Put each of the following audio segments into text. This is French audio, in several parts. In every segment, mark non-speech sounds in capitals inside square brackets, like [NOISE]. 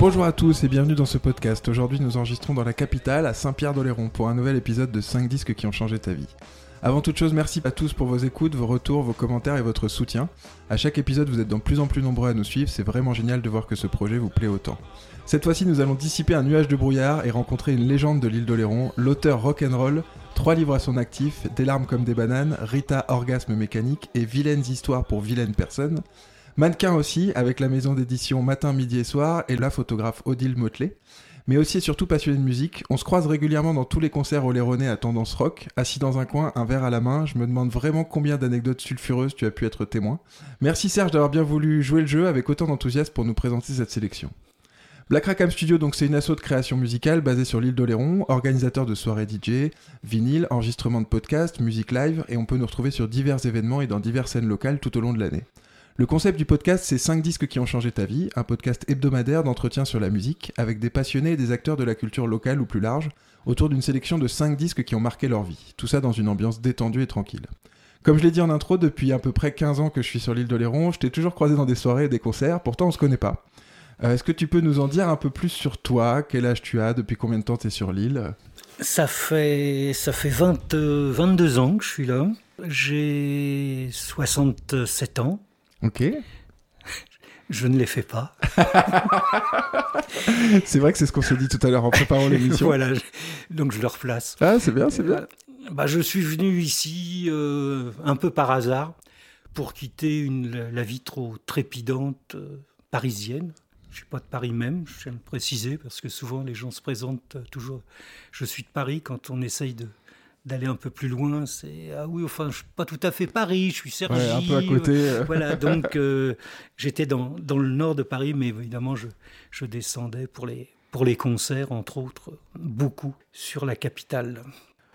Bonjour à tous et bienvenue dans ce podcast. Aujourd'hui, nous enregistrons dans la capitale, à Saint-Pierre-d'Oléron, pour un nouvel épisode de 5 disques qui ont changé ta vie. Avant toute chose, merci à tous pour vos écoutes, vos retours, vos commentaires et votre soutien. À chaque épisode, vous êtes de plus en plus nombreux à nous suivre, c'est vraiment génial de voir que ce projet vous plaît autant. Cette fois-ci, nous allons dissiper un nuage de brouillard et rencontrer une légende de l'île d'Oléron, l'auteur rock'n'roll, trois livres à son actif, Des larmes comme des bananes, Rita Orgasme mécanique et Vilaines histoires pour vilaines personnes. Mannequin aussi, avec la maison d'édition Matin, Midi et Soir et la photographe Odile Motelet. Mais aussi et surtout passionné de musique, on se croise régulièrement dans tous les concerts oléronais à tendance rock, assis dans un coin, un verre à la main, je me demande vraiment combien d'anecdotes sulfureuses tu as pu être témoin. Merci Serge d'avoir bien voulu jouer le jeu avec autant d'enthousiasme pour nous présenter cette sélection. Black Rackham Studio, donc c'est une asso de création musicale basée sur l'île d'Oléron, organisateur de soirées DJ, vinyle, enregistrement de podcasts, musique live, et on peut nous retrouver sur divers événements et dans diverses scènes locales tout au long de l'année. Le concept du podcast, c'est 5 disques qui ont changé ta vie, un podcast hebdomadaire d'entretien sur la musique, avec des passionnés et des acteurs de la culture locale ou plus large, autour d'une sélection de 5 disques qui ont marqué leur vie, tout ça dans une ambiance détendue et tranquille. Comme je l'ai dit en intro, depuis à peu près 15 ans que je suis sur l'île d'Oléron, je t'ai toujours croisé dans des soirées et des concerts, pourtant on se connaît pas. Euh, Est-ce que tu peux nous en dire un peu plus sur toi? Quel âge tu as? Depuis combien de temps tu es sur l'île? Ça fait, ça fait 20, euh, 22 ans que je suis là. J'ai 67 ans. Ok. Je ne les fais pas. [LAUGHS] C'est vrai que c'est ce qu'on s'est dit tout à l'heure en préparant [LAUGHS] l'émission. voilà, je- donc je le replace. Ah, c'est bien, c'est bien. Bah, je suis venu ici euh, un peu par hasard pour quitter une, la, vie trop trépidante euh, parisienne. Je suis pas de Paris même, je tiens à le préciser, parce que souvent les gens se présentent euh, toujours. Je suis de Paris quand on essaye de d'aller un peu plus loin. C'est ah oui, enfin, je suis pas tout à fait Paris, je suis. Ouais, un peu à côté. euh. [LAUGHS] Voilà, donc euh, j'étais dans, dans le nord de Paris, mais évidemment, je, je descendais pour les, pour les concerts, entre autres, beaucoup sur la capitale.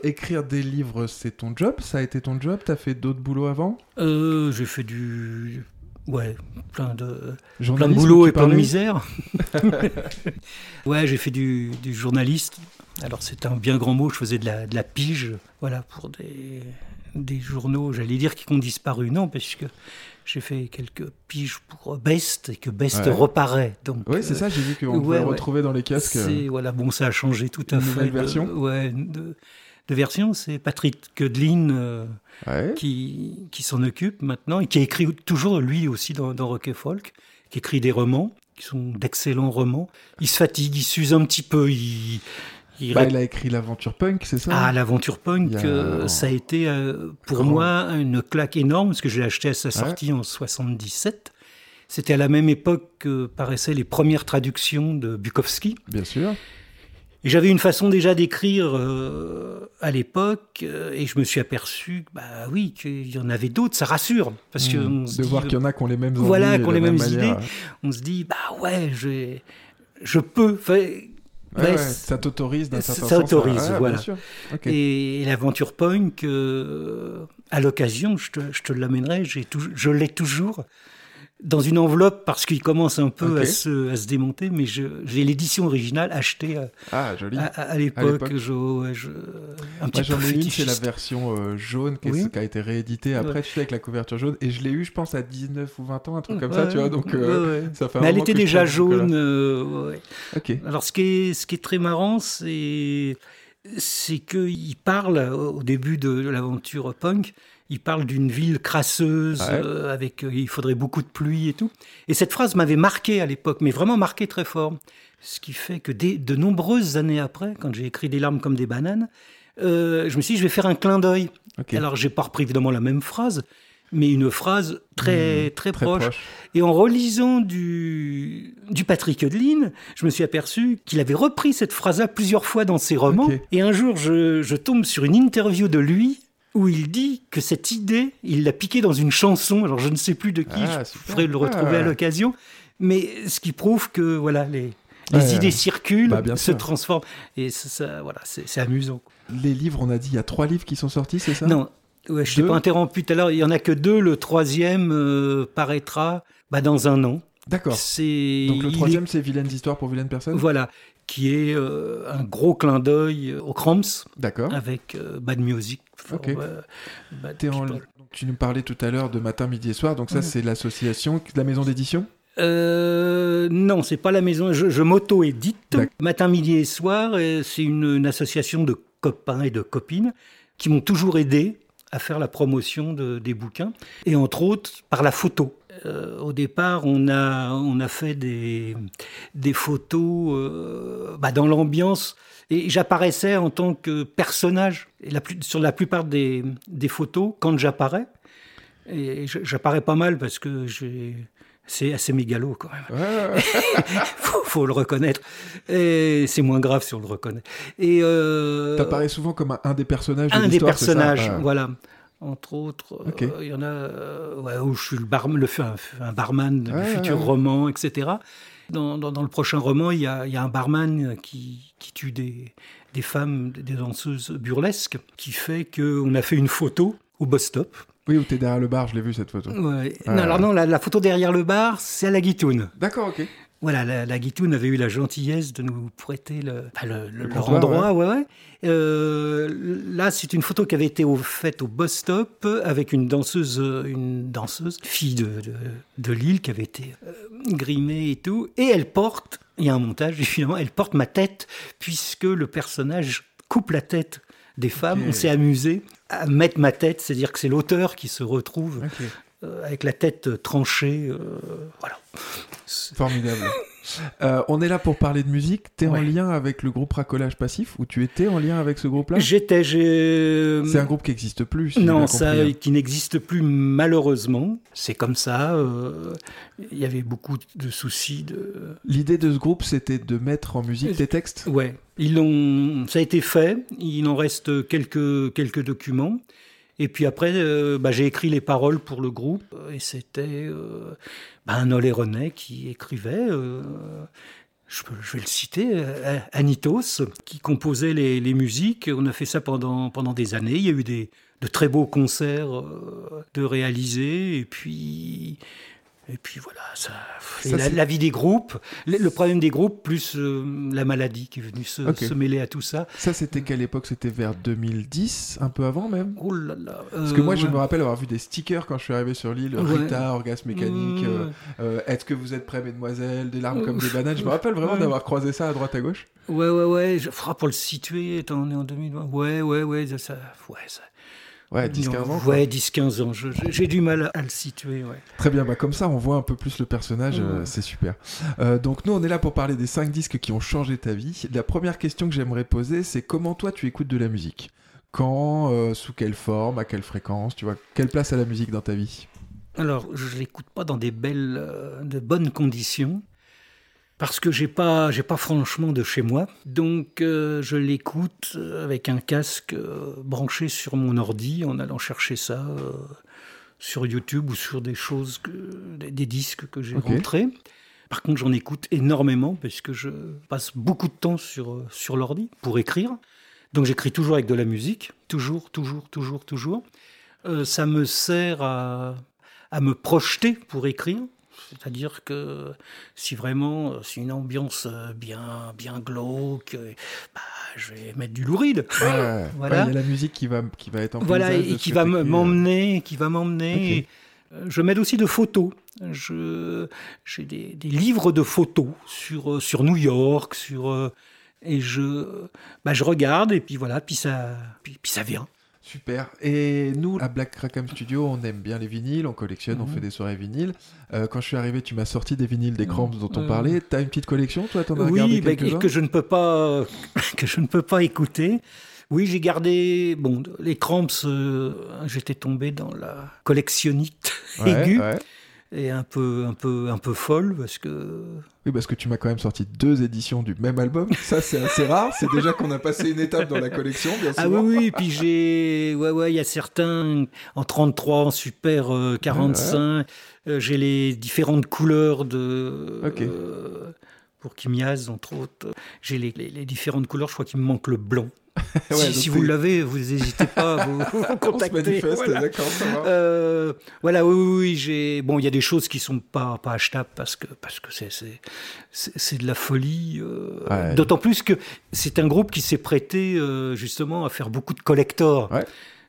Écrire des livres, c'est ton job? Ça a été ton job? T'as fait d'autres boulots avant? Euh, j'ai fait du. Ouais, plein de, plein de boulot et plein de misère. [LAUGHS] [LAUGHS] ouais, j'ai fait du, du journaliste. Alors, c'est un bien grand mot, je faisais de la, de la pige, voilà, pour des, des journaux, j'allais dire qui ont disparu. Non, parce que j'ai fait quelques piges pour Best et que Best Ouais. reparaît. Donc, Oui, c'est euh, ça, j'ai vu qu'on ouais, pouvait ouais. retrouver dans les casques. C'est voilà, bon, ça a changé tout à Une fait. nouvelle de- version Ouais, de, de version. C'est Patrick Ködlin euh, Ouais. qui, qui s'en occupe maintenant et qui a écrit toujours lui aussi dans, dans Rock et Folk, qui écrit des romans qui sont d'excellents romans. Il se fatigue, il s'use un petit peu, il, il Bah, il a écrit l'aventure punk, c'est ça? Ah, l'aventure punk, a- euh, ça a été euh, pour moi une claque énorme parce que je l'ai acheté à sa sortie en 77. C'était à la même époque que paraissaient les premières traductions de Bukowski. Bien sûr. Et j'avais une façon déjà d'écrire euh, à l'époque, euh, et je me suis aperçu, bah oui, qu'il y en avait d'autres. Ça rassure, parce que Mmh. on se de dit, voir qu'il y en a qui ont les mêmes envies voilà, et qui ont la les mêmes même manière. idées. on se dit, bah ouais, je, je peux. Ouais, ouais, ça t'autorise d'un ça certain sens. autorise, voilà. Ok. Et, l'aventure punk, euh, à l'occasion, je te, je te l'amènerai, je l'ai toujours dans une enveloppe parce qu'il commence un peu à, se, à se démonter, mais j'ai l'édition originale achetée à, Ah, à, à- à l'époque. l'époque. Je, ouais, je- un petit Moi, j'en ai une, c'est la version euh, jaune qui, Oui. a été rééditée après, Ouais. tu sais, avec la couverture jaune. Et je l'ai eu, je pense, à 19 ou 20 ans, un truc comme Ouais, ça, tu vois. Donc, euh, ouais, ça fait un Mais elle était déjà jaune. euh. Alors, ce qui est, ce qui est très marrant, c'est c'est qu'il parle au début de l'aventure punk, il parle d'une ville crasseuse, Ouais. euh, avec euh, il faudrait beaucoup de pluie et tout. Et cette phrase m'avait marqué à l'époque, mais vraiment marqué très fort. Ce qui fait que dès, de nombreuses années après, quand j'ai écrit Des larmes comme des bananes, euh, je me suis dit, je vais faire un clin d'œil. Alors, j'ai pas repris évidemment la même phrase, mais une phrase très, très, Mmh, Très proche. proche. Et en relisant du, du Patrick Hudlin, je me suis aperçu qu'il avait repris cette phrase-là plusieurs fois dans ses romans. Et un jour, je, je tombe sur une interview de lui où il dit que cette idée, il l'a piquée dans une chanson. Alors je ne sais plus de qui, Ah, je ferai le retrouver Ah. à l'occasion. Mais ce qui prouve que voilà, les, les Ouais, idées ouais. circulent, Bah, bien se sûr. transforment. Et ça, ça, voilà, c'est amusant. Les livres, on a dit, il y a trois livres qui sont sortis, c'est ça? Non, ouais, je t'ai Deux pas interrompu tout à l'heure. Il y en a que deux. Le troisième euh, paraîtra bah, dans un an. D'accord. Donc le est- troisième, c'est Vilaines histoires pour vilaines personnes? Voilà, qui est euh, un gros clin d'œil aux Cramps D'accord. avec euh, Bad Music. for, Ok. euh, Bad en-. Tu nous parlais tout à l'heure de matin, midi et soir, donc ça Mhm. c'est l'association, la maison d'édition? Euh, non, c'est pas la maison. Je, je m'auto-édite. Matin, midi et soir, c'est une, une association de copains et de copines qui m'ont toujours aidé à faire la promotion de- des bouquins, et entre autres par la photo. Euh, au départ, on a, on a fait des, des photos euh, bah, dans l'ambiance, et j'apparaissais en tant que personnage. Et la plus- sur la plupart des, des photos, quand j'apparais, et j'apparais pas mal parce que j'ai... C'est assez mégalo quand même. Ouais, [LAUGHS] faut, faut le reconnaître. Et c'est moins grave si on le reconnaît. Et euh, T'apparais souvent comme un, un des personnages de un des personnages, voilà. Entre autres, euh, il y en a euh, ouais, où je suis le, bar, le un, un barman du futur ouais, roman, etc. Dans, dans- dans le prochain roman, il y a, il y a un barman qui, qui tue des, des femmes, des danseuses burlesques, qui fait qu'on a fait une photo au bus stop. Oui, où t'es derrière le bar, je l'ai vu cette photo. Non, alors non, la, la photo derrière le bar, c'est à la guitoune. D'accord, ok. Voilà, la, la Guitoune avait eu la gentillesse de nous prêter le, enfin, le- le- Le leur comptoir, endroit. Ouais. Ouais, Euh, là, c'est une photo qui avait été au- faite au bus stop avec une danseuse, euh, une danseuse, fille de, de, de Lille, qui avait été euh, grimée et tout. Et elle porte, il y a un montage évidemment, elle porte ma tête, puisque le personnage coupe la tête des femmes. On s'est amusé à mettre ma tête, c'est-à-dire que c'est l'auteur qui se retrouve. Euh, avec la tête tranchée. euh, voilà. Formidable. Euh, on est là pour parler de musique. T'es en Ouais. lien avec le groupe Racolage Passif ou tu étais en lien avec ce groupe-là? J'étais. C'est un groupe qui n'existe plus. si Non, ça hein. qui n'existe plus malheureusement. C'est comme ça. euh, Il y avait beaucoup de soucis de. L'idée de ce groupe, c'était de mettre en musique tes textes? Ouais, ils l'ont. Ça a été fait. Il en reste quelques quelques documents. Et puis après, euh, bah, j'ai écrit les paroles pour le groupe. Et c'était euh, bah, un Olé René qui écrivait. euh, je, vais le citer, euh, Anitos, qui composait les, les musiques. On a fait ça pendant, pendant des années. Il y a eu des, de très beaux concerts de réaliser. Et puis, et puis voilà, ça, Ça, la, c'est- la vie des groupes, le, le problème des groupes, plus euh, la maladie qui est venue se, mêler à tout ça. Ça, c'était quelle époque? C'était vers 2010, un peu avant même? Oh là là. Parce que moi, je ouais. me rappelle avoir vu des stickers quand je suis arrivé sur l'île. Ouais. Rita, orgasme mécanique. Ouais. euh, euh, Est-ce que vous êtes prêts, mesdemoiselles? Des larmes comme des bananes. Je me rappelle vraiment Ouais. d'avoir croisé ça à droite à gauche. Ouais, ouais, ouais. Je, faudra pour le situer, étant- on est en 2020. Ouais, ouais, ouais. Ça, ça- ouais, ça- Ouais, 10-15 ans. Ouais, 10-15 ans. J'ai du mal à le situer, ouais. Très bien, bah comme ça on voit un peu plus le personnage, euh, Ouais. c'est super. Euh, donc nous on est là pour parler des 5 disques qui ont changé ta vie. La première question que j'aimerais poser c'est comment toi tu écoutes de la musique? Quand, euh, sous quelle forme, à quelle fréquence, tu vois Quelle place a la musique dans ta vie? Alors, je l'écoute pas dans des belles, euh, de bonnes conditions, parce que j'ai pas, j'ai pas franchement de chez moi. Donc, euh, je l'écoute avec un casque euh, branché sur mon ordi, en allant chercher ça euh, sur YouTube ou sur des choses, que, des, des disques que j'ai rentrés. Par contre, j'en écoute énormément parce que je passe beaucoup de temps sur, sur l'ordi pour écrire. Donc, j'écris toujours avec de la musique, toujours, toujours, toujours, toujours. Ça me sert à, à me projeter pour écrire. C'est-à-dire que si vraiment euh, c'est une ambiance euh, bien, bien glauque, euh, bah, je vais mettre du louride. Ouais, Voilà. ouais, il y a la musique qui va, qui va être en Voilà, et qui va euh. m'emmener, qui va m'emmener. Euh, Je mets aussi de photos. Je, j'ai des, des livres de photos sur, euh, sur New York, sur euh, et je, bah, je regarde et puis voilà, puis ça, puis, puis ça vient. Super. Et nous, à Black Rackham Studio, on aime bien les vinyles, on collectionne, on Mhm. fait des soirées vinyles. Euh, quand je suis arrivé, tu m'as sorti des vinyles des Cramps dont on Euh. parlait. T'as une petite collection, toi T'en as regardé Oui, bah, quelques-uns que je ne peux pas [LAUGHS] que je ne peux pas écouter. Oui, j'ai gardé bon les cramps. euh, J'étais tombé dans la collectionnite Ouais, aiguë. ouais. Et un peu, un peu, un peu folle parce que. Oui, parce que tu m'as quand même sorti deux éditions du même album. Ça, c'est assez rare. C'est déjà qu'on a passé une étape dans la collection, bien sûr. Ah oui, oui. Et puis j'ai, ouais, ouais, il y a certains en 33, en super euh, 45. Euh, j'ai les différentes couleurs de. Ok. euh, pour Kimiaz, entre autres. J'ai les, les- les différentes couleurs. Je crois qu'il me manque le blanc. [LAUGHS] Ouais, si vous l'avez, vous n'hésitez pas à vous, vous [LAUGHS] On se contacter. manifeste, Voilà. d'accord, ça va. Euh, voilà, oui, oui, oui, j'ai. Bon, il y a des choses qui sont pas pas achetables parce que parce que c'est c'est c'est de la folie. euh, Ouais. D'autant plus que c'est un groupe qui s'est prêté euh, justement à faire beaucoup de collectors. Ouais.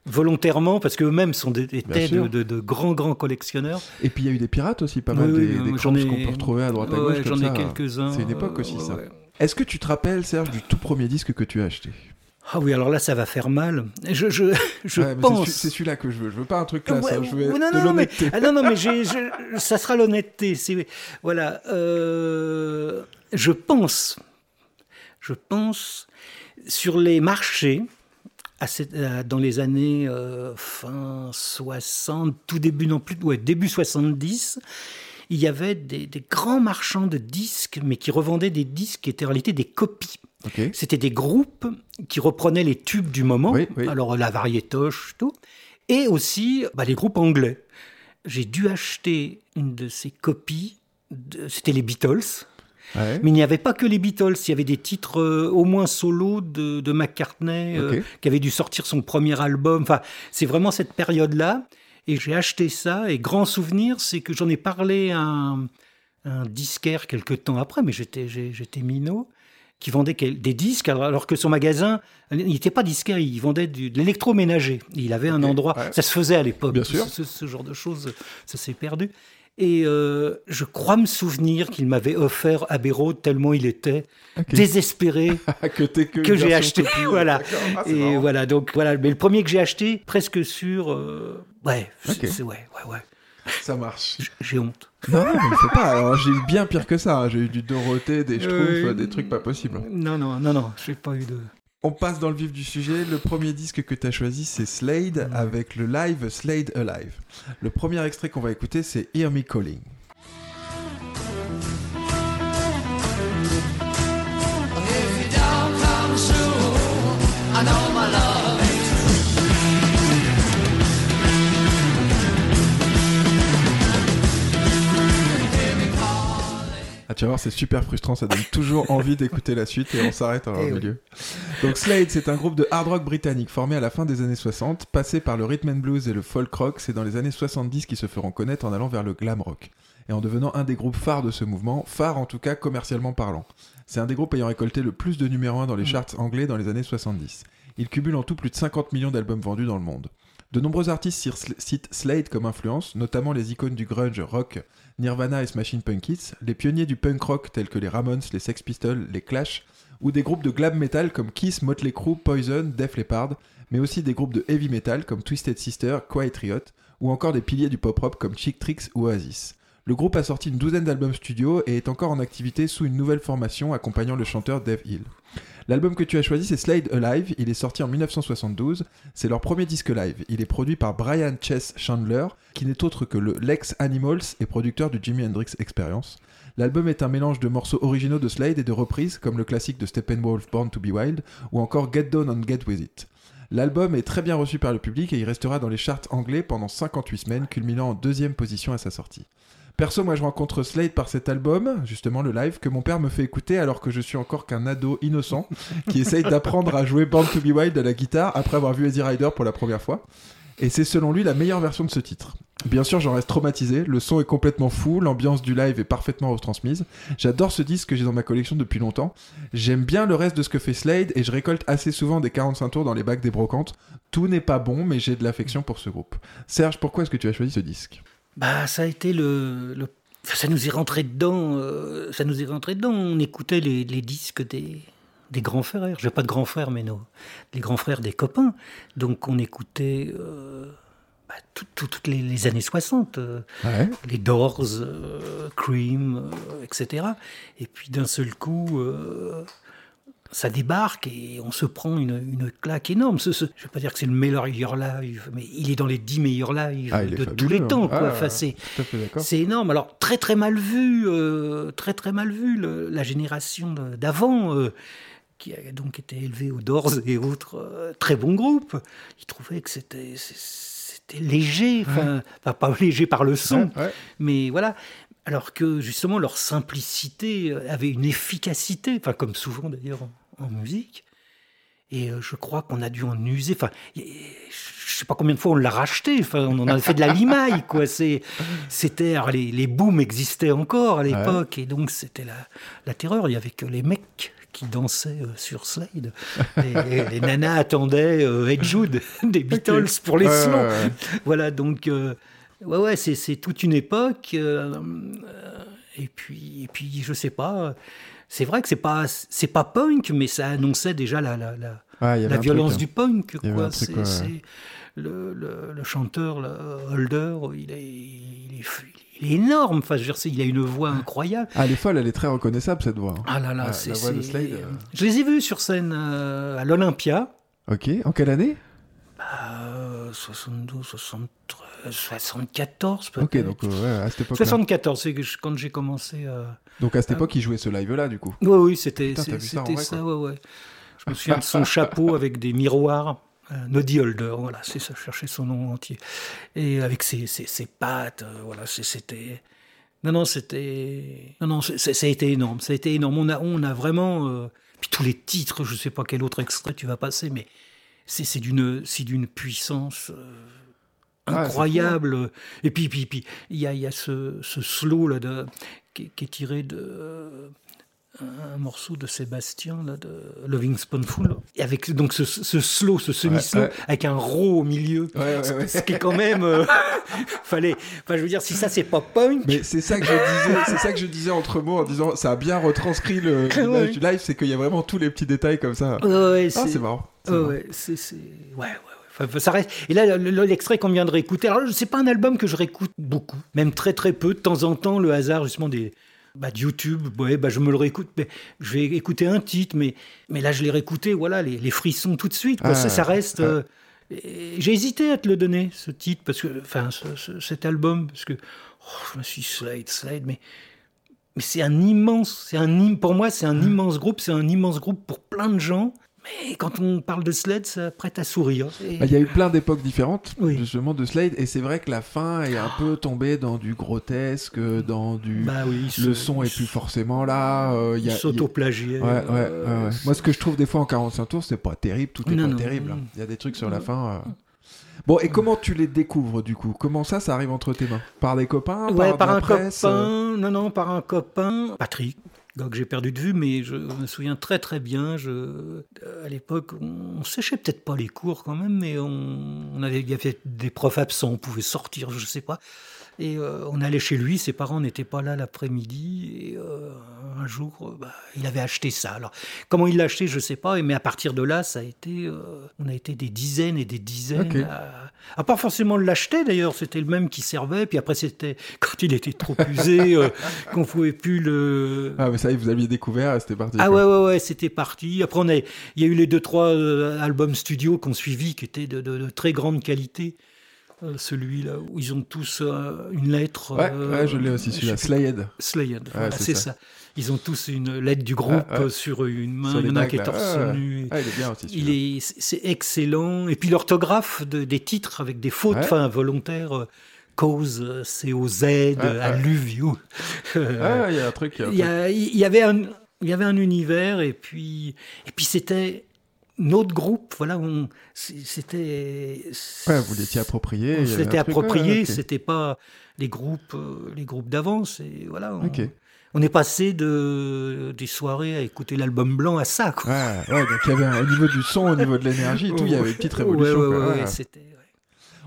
Volontairement, parce qu'eux-mêmes sont des, étaient de, de- de grands, grands collectionneurs. Et puis il y a eu des pirates aussi, pas mal Oui, des, des j'en cromps ai- qu'on peut retrouver à droite à gauche. J'en ai quelques-uns. C'est une époque aussi, euh, ça. ouais. Est-ce que tu te rappelles, Serge, du tout premier disque que tu as acheté? Ah oui, alors là, ça va faire mal. Je, je, [LAUGHS] je Ouais, pense. C'est celui-là que je veux. Je veux pas un truc. Ouais, hein, Je veux non, non, non, mais, ah, non, non, mais [LAUGHS] je- ça sera l'honnêteté. Voilà. euh, je pense, je pense, sur les marchés, à cette- à- dans les années euh, fin 60, tout début, non plus, ouais, début 70, il y avait des, des grands marchands de disques, mais qui revendaient des disques qui étaient en réalité des copies. C'était des groupes qui reprenaient les tubes du moment, Oui, oui. alors la variétoche, tout, et aussi bah, les groupes anglais. J'ai dû acheter une de ces copies, c'était les Beatles, Ouais. mais il n'y avait pas que les Beatles, il y avait des titres euh, au moins solo de, de McCartney, euh, qui avait dû sortir son premier album, enfin c'est vraiment cette période-là, et j'ai acheté ça, et grand souvenir, c'est que j'en ai parlé à un, un disquaire quelques temps après, mais j'étais j'étais minot, qui vendait des disques, alors, que son magasin, il n'était pas disquaire, il vendait du- de l'électroménager. Il avait un endroit, ouais. ça se faisait à l'époque, Bien sûr. Ce, ce genre de choses, ça s'est perdu. Et euh, je crois me souvenir qu'il m'avait offert Abbey Road tellement il était désespéré [LAUGHS] que j'ai acheté. copie, [LAUGHS] voilà. Ah, Et marrant. voilà, donc voilà. Mais le premier que j'ai acheté, presque sûr, euh, ouais, ouais, ouais. Ça marche. J'ai honte. Non, non, mais faut pas. Alors, j'ai eu bien pire que ça. J'ai eu du Dorothée, des Schtroumpfs, Oui. des trucs pas possibles. Non, non, non, non, j'ai pas eu de. On passe dans le vif du sujet. Le premier disque que tu as choisi, c'est Slade avec le live Slade Alive. Le premier extrait qu'on va écouter, c'est Hear Me Calling. Ah, tu vas voir, c'est super frustrant, ça donne toujours [LAUGHS] envie d'écouter la suite et on s'arrête au Eh oui. milieu. Donc Slade, c'est un groupe de hard rock britannique formé à la fin des années 60, passé par le rhythm and blues et le folk rock, c'est dans les années 70 qu'ils se feront connaître en allant vers le glam rock et en devenant un des groupes phares de ce mouvement, phare en tout cas commercialement parlant. C'est un des groupes ayant récolté le plus de numéro 1 dans les charts anglais dans les années 70. Il cumule en tout plus de 50 millions d'albums vendus dans le monde. De nombreux artistes citent Slade comme influence, notamment les icônes du grunge rock, Nirvana et Smashing Pumpkins, les pionniers du punk rock tels que les Ramones, les Sex Pistols, les Clash, ou des groupes de glam metal comme Kiss, Motley Crue, Poison, Def Leppard, mais aussi des groupes de heavy metal comme Twisted Sister, Quiet Riot, ou encore des piliers du pop rock comme Chick Tricks ou Oasis. Le groupe a sorti une douzaine d'albums studio et est encore en activité sous une nouvelle formation accompagnant le chanteur Dave Hill. L'album que tu as choisi, c'est Slade Alive. Il est sorti en 1972. C'est leur premier disque live. Il est produit par Brian Chess Chandler, qui n'est autre que le Lex Animals et producteur du Jimi Hendrix Experience. L'album est un mélange de morceaux originaux de Slade et de reprises, comme le classique de Steppenwolf Born to be Wild, ou encore Get Down and Get With It. L'album est très bien reçu par le public et il restera dans les charts anglais pendant 58 semaines, culminant en deuxième position à sa sortie. Perso, moi je rencontre Slade par cet album, justement le live, que mon père me fait écouter alors que je suis encore qu'un ado innocent [LAUGHS] qui essaye d'apprendre à jouer Born to be Wild à la guitare après avoir vu Easy Rider pour la première fois. Et c'est selon lui la meilleure version de ce titre. Bien sûr, j'en reste traumatisé, le son est complètement fou, l'ambiance du live est parfaitement retransmise. J'adore ce disque que j'ai dans ma collection depuis longtemps. J'aime bien le reste de ce que fait Slade et je récolte assez souvent des 45 tours dans les bacs des brocantes. Tout n'est pas bon, mais j'ai de l'affection pour ce groupe. Serge, pourquoi est-ce que tu as choisi ce disque? Bah, ça a été le. ça nous est rentré dedans. euh, ça nous est rentré dedans. On écoutait les, les disques des, des grands frères. J'ai pas de grands frères, mais nos, les grands frères des copains. Donc, on écoutait euh, bah, tout- tout- toutes les, les années 60. euh, Ouais. les Doors, Cream, etc. Et puis d'un seul coup, ça débarque et on se prend une, une claque énorme. Ce, ce- je vais pas dire que c'est le meilleur live, mais il est dans les 10 meilleurs lives Ah, de tous les temps. hein. Quoi. Ah, Enfin, c'est, énorme. Alors, très très mal vu, euh, très très mal vu, le- la génération d'avant, euh, qui a donc été élevée aux Doors et autres euh, très bons groupes. Ils trouvaient que c'était, léger, enfin, pas léger par le son, Ouais, ouais. mais voilà. Alors que justement, leur simplicité euh, avait une efficacité, enfin, comme souvent d'ailleurs en, en musique. Et euh, je crois qu'on a dû en user. Enfin, je sais pas combien de fois on l'a racheté. Enfin, on en a fait de la limaille, quoi. C'est, c'était les, les booms existaient encore à l'époque, et donc c'était la, la terreur. Il y avait que les mecs qui dansaient euh, sur Slade. Et, les nanas attendaient Ed Jude [LAUGHS] des Beatles pour les ouais. Voilà, donc euh, ouais, ouais, c'est, c'est toute une époque. euh, euh, et puis, et puis, je sais pas. C'est vrai que c'est pas, c'est pas punk, mais ça annonçait déjà la, la, la, Ah, violence truc, du punk. Quoi. truc, C'est, ouais. c'est- le, le, le chanteur, le Holder, il est, il est, il est énorme. Enfin, je veux dire, c'est- il a une voix incroyable. Ah, elle est folle, elle est très reconnaissable cette voix. hein. Ah là là, Ah, c'est, la voix de c'est- Slade, euh. Je les ai vus sur scène euh, à l'Olympia. Ok, en quelle année? Euh, 72, 73, 74 peut-être. Ok, donc euh, ouais, à cette époque-là. 74, c'est quand j'ai commencé à... Donc à cette époque, il jouait ce live-là, du coup. Oui, oui, c'était vu ça c'était vrai, ça, ouais, ouais. Je me souviens de son [LAUGHS] chapeau avec des miroirs. euh, Noddy Holder, voilà, c'est ça, je cherchais son nom entier. Et avec ses, ses, ses pattes, euh, voilà, c'était... Non, non, c'était... Non, non, ça a été énorme, ça a été énorme. On a, on a vraiment... euh, Puis tous les titres, je sais pas quel autre extrait tu vas passer, mais c'est d'une c'est d'une puissance... Ah, incroyable. Et puis, puis, puis, il y a, il y a ce, ce slow là de, qui, qui est tiré de euh, un morceau de Sébastien là, de Loving Spoonful. Et avec donc ce, ce slow, ce Ouais, ouais. avec un raw au milieu. Ouais. Ce qui est quand même. euh, [LAUGHS] fallait. Enfin, je veux dire, si ça c'est pas punk. Mais c'est ça que je disais, c'est ça que je disais entre mots en disant ça a bien retranscrit le [LAUGHS] Ouais. du live, c'est qu'il y a vraiment tous les petits détails comme ça. Ah, c'est marrant. marrant. ouais, c'est, ouais, ouais. Enfin, ça reste. Et là, le- le- l'extrait qu'on vient de réécouter, alors c'est pas un album que je réécoute beaucoup, même très très peu. De temps en temps, le hasard justement des bah, de YouTube, ouais, bah, je me le réécoute. Mais je vais écouter un titre, mais mais là je l'ai réécouté, voilà, les, les frissons tout de suite. quoi. Ah, ça, ça reste. ouais. euh, J'ai hésité à te le donner, ce titre, parce que, enfin, ce- ce- cet album, parce que oh, je me suis dit, Slade, Slade, mais mais c'est un immense, c'est un im- pour moi c'est un immense groupe, c'est un immense groupe pour plein de gens. Mais quand on parle de Sled, ça prête à sourire. Bah, Il y a eu plein d'époques différentes, Oui. justement, de Slade, et c'est vrai que la fin est un peu tombée dans du grotesque, dans du. Bah oui, le son est plus forcément là. euh, il a. Ouais, ouais, euh, ouais, ouais. Moi, ce que je trouve des fois en 45 tours, c'est pas terrible, tout est Non, pas non. terrible. hein. Il y a des trucs sur la fin. euh. Bon, et comment tu les découvres du coup? Comment ça, ça arrive entre tes mains? Par des copains? Ouais, par, par de la un presse, euh? Copain. Non, non, par un copain. Patrick. Que j'ai perdu de vue, mais je me souviens très très bien. Euh, à l'époque, on, on séchait peut-être pas les cours quand même, mais on, avait, il y avait des profs absents, on pouvait sortir, je sais pas. Et euh, on allait chez lui, ses parents n'étaient pas là l'après-midi. Et euh, un jour, euh, bah, il avait acheté ça. Alors, comment il l'a acheté, je sais pas. Mais à partir de là, ça a été, euh, on a été des dizaines et des dizaines. À, à pas forcément l'acheter d'ailleurs, c'était le même qui servait. Puis après, c'était quand il était trop usé, [LAUGHS] qu'on pouvait plus le. Ah, mais ça, y est, vous aviez découvert c'était parti. Ah quoi. ouais, ouais, ouais, c'était parti. Après, on a, il y a eu les deux, trois albums studio qu'on suivi qui étaient de, de- de très grande qualité. Euh, Celui-là, où ils ont tous euh, une lettre. Ouais, euh, ouais, je l'ai aussi, celui-là. sais plus- Slayed. Slayed, voilà, c'est ça. ça. Ils ont tous une lettre du groupe Ah, ouais. euh, sur une main. Sur Il y en a un qui est torse nu. Ah, il est bien aussi. Il celui-là. est, c'est excellent. Et puis l'orthographe de- des titres avec des fautes, enfin volontaires. euh, Cause, euh, C-O-Z. Euh, Ah, il y a un truc. il y y, avait un, il y avait un univers et puis, et puis c'était notre groupe. Voilà, c'était. Ouais, vous l'étiez approprié. On ouais, approprié. ok. C'était pas les groupes, euh, les groupes d'avance. Et voilà. On, est passé de des soirées à écouter l'album blanc à ça. Quoi. Ouais, ouais, donc il y avait un- au niveau du son, au niveau de l'énergie, tout, il y avait une petite révolution. Quoi.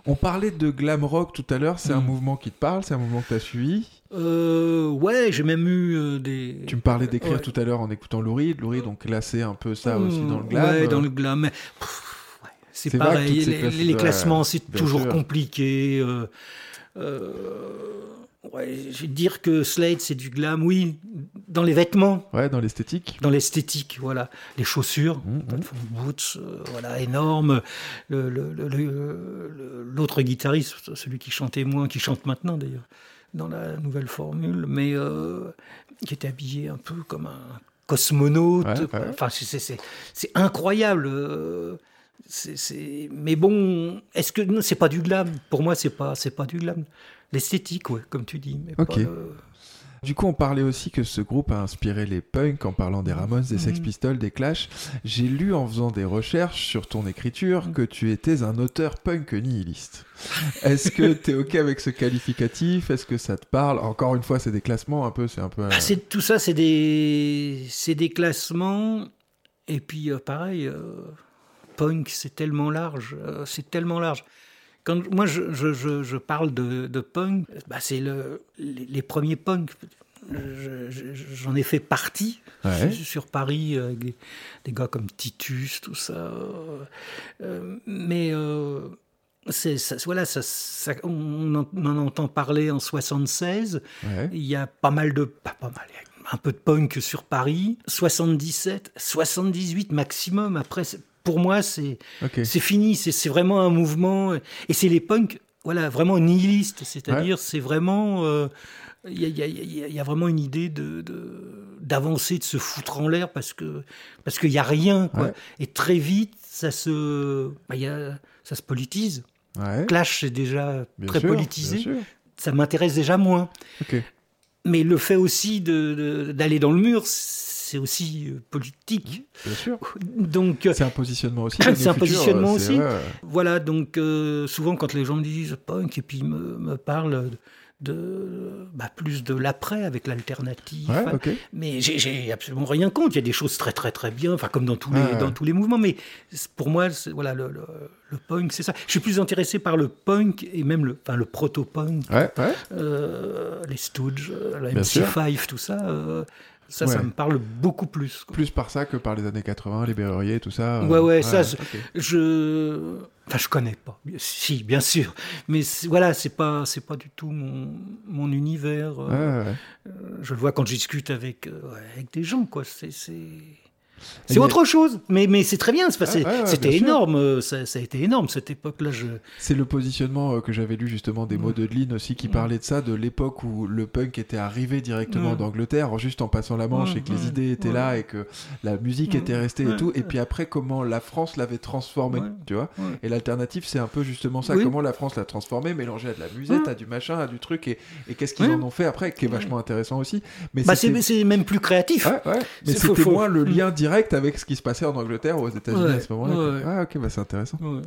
On parlait de glam rock tout à l'heure, c'est un Mm. mouvement qui te parle, c'est un mouvement que tu as suivi. Euh, ouais, j'ai même eu euh, des. Tu me parlais d'écrire Ouais. tout à l'heure en écoutant Lou Reed. Lou Reed, donc classé un peu ça aussi dans le glam. Ouais, dans le glam. mais, pff, ouais, c'est C'est pareil. Les, classes- les classements, c'est toujours sûr. compliqué. euh, euh, ouais, je vais dire que Slade, c'est du glam, oui. dans les vêtements, Ouais, dans l'esthétique. dans l'esthétique, voilà. Les chaussures, Mhm. Platform Boots, voilà, énorme. Le- le- le- le- le- L'autre guitariste, celui qui chantait moins, qui chante maintenant d'ailleurs, dans la nouvelle formule, mais euh, qui était habillé un peu comme un cosmonaute. Ouais, quoi. ouais. Enfin, c'est- incroyable. euh, Mais bon, est-ce que c'est pas du glam Pour moi, c'est pas, c'est pas du glam. L'esthétique, ouais, comme tu dis. Mais pas Du coup, on parlait aussi que ce groupe a inspiré les punks en parlant des Ramones, des Sex Mhm. Pistols, des Clash. J'ai lu en faisant des recherches sur ton écriture Mhm. que tu étais un auteur punk nihiliste. Est-ce que tu es OK avec ce qualificatif? Est-ce que ça te parle? Encore une fois, c'est des classements un peu, c'est un peu... Ah, c'est- tout ça, c'est des, c'est des classements. Et puis, euh, pareil, euh, punk, c'est tellement large. euh, c'est tellement large. Quand moi, je, je- je- je parle de, de punk, bah, c'est le, les, les premiers punks. Je- je- J'en ai fait partie Ouais. sur Paris, euh, des, des gars comme Titus, tout ça. euh, mais euh, c'est, ça, voilà, ça, ça- on, en, on en entend parler en 76. Ouais. Il y a pas mal de. Pas, pas mal, un peu de punk sur Paris. 77, 78 maximum. Après, pour moi, c'est fini. C'est vraiment un mouvement. Et c'est les punks, voilà, vraiment nihilistes. C'est-à-dire, c'est vraiment. Il y, a, y y vraiment une idée de de- d'avancer, de, se foutre en l'air parce que parce qu'il y a rien. Quoi. Ouais. Et très vite, ça se, bah, il y a, ça se politise. Ouais. Clash, c'est déjà Bien très sûr, politisé. Ça m'intéresse déjà moins. Mais le fait aussi de- de- d'aller dans le mur, c'est aussi euh, politique. Bien sûr. [LAUGHS] Donc euh, C'est un positionnement aussi. [LAUGHS] C'est un positionnement aussi. voilà, donc euh, souvent quand les gens me disent punk et puis me, me parlent de bah, plus de l'après avec l'alternative. Ouais. Mais j'ai- absolument rien contre. Il y a des choses très très très bien, enfin comme dans tous les ouais. dans tous les mouvements. Mais pour moi, voilà le, le- le punk, c'est ça. Je suis plus intéressé par le punk et même le, enfin le proto-punk, Ouais, ouais. euh, les Stooges, la Bien sûr. MC5, tout ça. euh, ça, Ouais. ça me parle beaucoup plus. quoi. Plus par ça que par les années 80, les Berruriers, tout ça. euh, Ouais, ouais, ça. Je, enfin, je connais pas. Si, bien sûr, mais voilà, c'est pas, c'est pas du tout mon, mon univers. Euh, ouais, ouais. Je le vois quand je discute avec, euh, avec des gens, quoi. C'est, c'est, autre chose. Mais, mais c'est très bien. Ah, ouais, c'était énorme. euh, Ça, ça a été énorme cette époque-là. Je, C'est le positionnement euh, que j'avais lu justement des mots de Lynn aussi qui parlait de ça, de l'époque où le punk était arrivé directement Ouais. d'Angleterre, juste en passant la Manche et que les idées étaient là et que la musique était restée et tout. Et puis après, comment la France l'avait transformé, tu vois. Et l'alternative, c'est un peu justement ça. Oui. Comment la France l'a transformé, mélangé à de la musette, à du machin, à du truc. Et, et qu'est-ce qu'ils en ont fait après, qui est vachement intéressant aussi. Mais bah, c'est, même plus créatif. Ouais, ouais. Mais c'était moins le Mm. lien direct avec ce qui se passait en Angleterre ou aux États-Unis Ouais, à ce moment-là. ouais. Ah, ok, bah c'est intéressant. Ouais.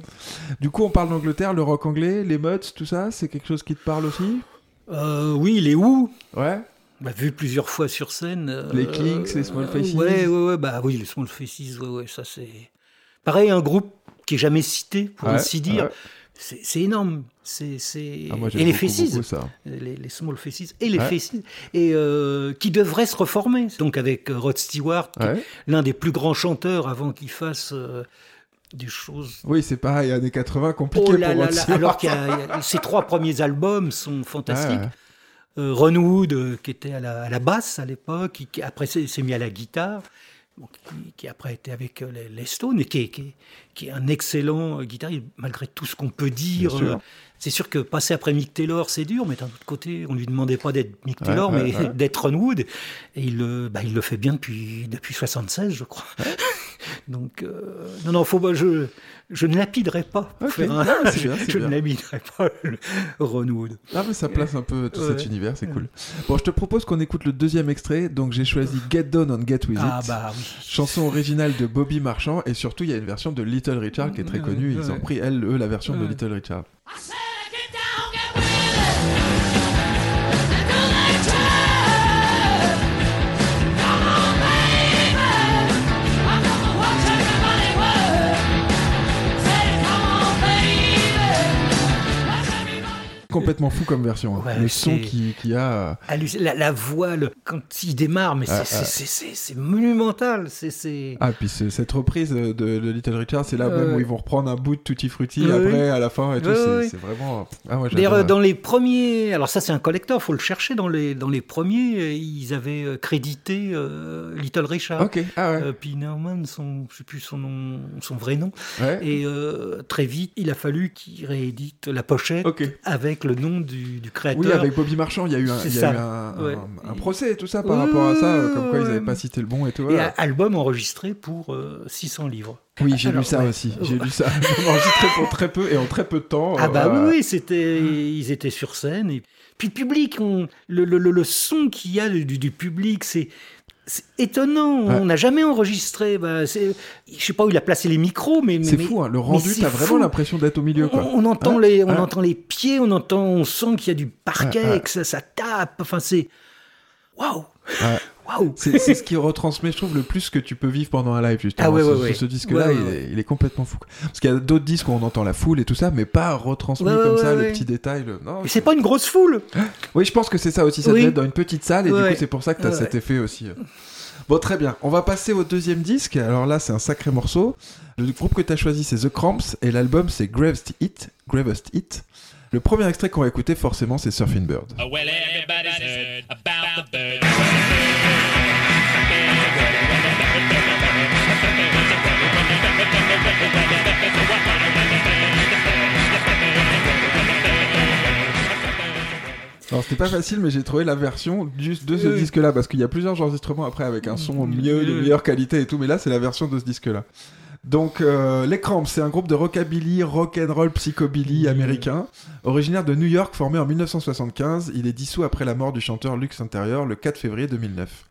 Du coup, on parle d'Angleterre, le rock anglais, les Muds, tout ça, c'est quelque chose qui te parle aussi? Euh, oui, les Who. Ouais. Bah, vu plusieurs fois sur scène. euh, Les Kings, les Small Faces. Ouais, ouais, ouais, bah oui, les Small Faces, ouais, ouais, ça c'est. Pareil, un groupe qui est jamais cité, pour ainsi dire. c'est énorme. C'est, c'est... Ah, et les ça. les, les Small Faces et les Ouais. Et euh, qui devraient se reformer. Donc avec euh, Rod Stewart, Ouais. l'un des plus grands chanteurs avant qu'il fasse euh, des choses Oui, c'est pareil, années 80, compliqué Oh là pour là Rod Stewart. alors qu'il y a, il y a- ces trois premiers albums sont fantastiques. Ouais. Euh, Ron Wood, qui était à la, à la basse à l'époque, qui, qui après s'est s'est mis à la guitare, bon, qui, qui après était avec les, les Stones, et qui est, qui est- qui est un excellent guitariste, malgré tout ce qu'on peut dire. Euh, C'est sûr que passer après Mick Taylor, c'est dur, mais d'un autre côté, on lui demandait pas d'être Mick Ouais, Taylor, ouais, mais ouais. [LAUGHS] d'être Ron Wood. Et il, le- bah, il le fait bien depuis, depuis 76, je crois. [LAUGHS] Donc, euh, non, non, faut, pas- je, je ne lapiderai pas. pour faire un- bien, [LAUGHS] je bien. ne lapiderai pas le Ron Wood. Ah, mais ça place un peu tout Ouais. cet univers, c'est cool. Bon, je te propose qu'on écoute le deuxième extrait, donc j'ai choisi Get Down and Get With Ah It. bah oui. Chanson originale de Bobby Marchand, et surtout, il y a une version de Little Richard qui est très Ouais, connue. Ils ont pris, elle, eux, la version de. Little Richard. Complètement fou comme version. hein. Ouais, le son qui, qui a. euh, La, la voix, le- quand il démarre, mais c'est Ah, c'est- ah. monumental. C'est Ah, puis cette reprise de, de Little Richard, c'est là même où ils vont reprendre un bout de Tutti Frutti après, à la fin et tout. C'est vraiment. Ah, ouais, D'ailleurs, dans les premiers, alors ça c'est un collector, faut le chercher. Dans les, dans les premiers, ils avaient euh, crédité euh, Little Richard. Ok, ah ouais. Euh, puis Norman, son, je sais plus son nom, son vrai nom. ouais. Et très vite, il a fallu qu'il réédite la pochette avec le nom du, du créateur. Oui, avec Bobby Marchand, il y a eu un, il y a eu un, Ouais. un- un procès et tout ça par rapport à ça, euh, comme quoi ils n'avaient pas cité le bon et tout. Voilà. album enregistré pour euh, 600 livres. Oui, j'ai lu ça ouais. aussi. J'ai lu ça. [LAUGHS] enregistré pour très peu et en très peu de temps. Ah bah euh, oui, oui, c'était, ils étaient sur scène. Et puis le public, on- le, le- le- le son qu'il y a du, du public, c'est, c'est étonnant. Ouais. On n'a jamais enregistré. Bah, je sais pas où il a placé les micros, mais mais- C'est fou, hein. le rendu, t'as vraiment l'impression d'être au milieu. Quoi. On, on entend les, on entend les pieds, on entend, on sent qu'il y a du parquet, que ça, ça tape. Enfin, c'est waouh. Waouh. C'est ce qui retransmet, je trouve, le plus que tu peux vivre pendant un live, justement. Ah ouais, ce, ouais, ce- ouais. ce disque-là, Ouais, il, ouais, est, il est complètement fou. Parce qu'il y a d'autres disques où on entend la foule et tout ça, mais pas retransmis Ouais, comme ouais, ça, ouais. les petits détails. le- Non, Mais c'est pas une grosse foule. [GASPS] Oui, je pense que c'est ça aussi. Ça Oui. devait être dans une petite salle et du coup, c'est pour ça que tu as Ouais. cet effet aussi. Bon, très bien. On va passer au deuxième disque. Alors là, c'est un sacré morceau. Le groupe que tu as choisi, c'est The Cramps et l'album, c'est Gravest Hit. Gravest Hit. Le premier extrait qu'on va écouter, forcément, c'est Surfing Bird. Oh, well, Alors, c'était pas facile, mais j'ai trouvé la version du- de ce disque-là parce qu'il y a plusieurs enregistrements après avec un son mieux, de meilleure qualité et tout, mais là, c'est la version de ce disque-là. Donc, euh, les Cramps, c'est un groupe de rockabilly, rock and roll, psychobilly américain, originaire de New York, formé en 1975. Il est dissous après la mort du chanteur Lux Intérieur le 4 février 2009.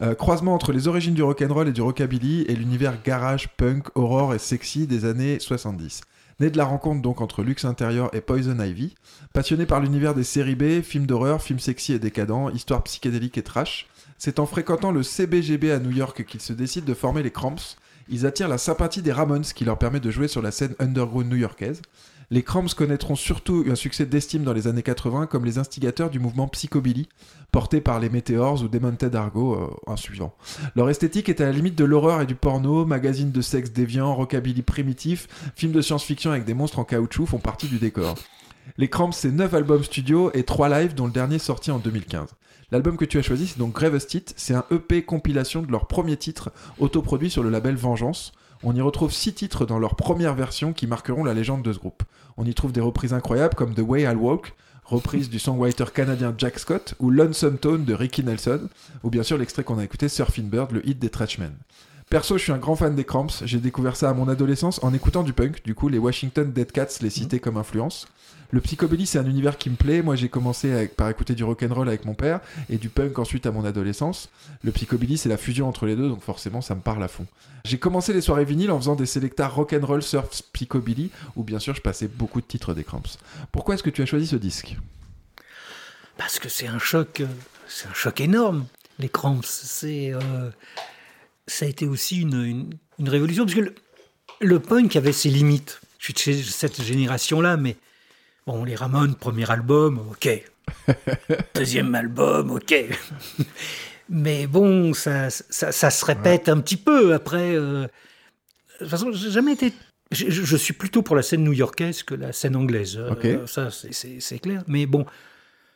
Euh, croisement entre les origines du rock and roll et du rockabilly et l'univers garage, punk, horror et sexy des années 70. Né de la rencontre donc entre Lux Intérieur et Poison Ivy, passionné par l'univers des séries B, films d'horreur, films sexy et décadents, histoires psychédéliques et trash, c'est en fréquentant le CBGB à New York qu'ils se décident de former les Cramps. Ils attirent la sympathie des Ramones qui leur permet de jouer sur la scène underground new-yorkaise. Les Cramps connaîtront surtout un succès d'estime dans les années 80 comme les instigateurs du mouvement psychobilly, porté par les Meteors ou Demonted Argo, euh, un suivant. Leur esthétique est à la limite de l'horreur et du porno, magazines de sexe déviant, rockabilly primitif, films de science-fiction avec des monstres en caoutchouc font partie du décor. Les Cramps, c'est 9 albums studio et 3 lives, dont le dernier sorti en 2015. L'album que tu as choisi, c'est donc Gravest Hit. C'est un EP compilation de leur premier titre, autoproduit sur le label Vengeance. On y retrouve 6 titres dans leur première version qui marqueront la légende de ce groupe. On y trouve des reprises incroyables comme The Way I'll Walk, reprise du songwriter canadien Jack Scott, ou Lonesome Tone de Ricky Nelson, ou bien sûr l'extrait qu'on a écouté, Surfing Bird, le hit des Trashmen. Perso, je suis un grand fan des Cramps. J'ai découvert ça à mon adolescence en écoutant du punk. Du coup, les Washington Dead Cats les citaient comme influence. Le psychobilly, c'est un univers qui me plaît. Moi, j'ai commencé par écouter du rock'n'roll avec mon père et du punk ensuite à mon adolescence. Le psychobilly, c'est la fusion entre les deux, donc forcément, ça me parle à fond. J'ai commencé les soirées vinyles en faisant des sélectars rock'n'roll, surf, psychobilly, où bien sûr, je passais beaucoup de titres des Cramps. Pourquoi est-ce que tu as choisi ce disque? Parce que c'est un choc, euh, c'est un choc énorme. Les Cramps, c'est, euh, ça a été aussi une, une- révolution parce que le, le punk avait ses limites. Je suis de cette génération-là, mais bon, les Ramones, premier album, ok. [LAUGHS] Deuxième album, ok. mais bon, ça, ça, ça se répète un petit peu après. euh, de toute façon, j'ai jamais été. Je, suis plutôt pour la scène new-yorkaise que la scène anglaise. Euh, ça, c'est- clair. Mais bon,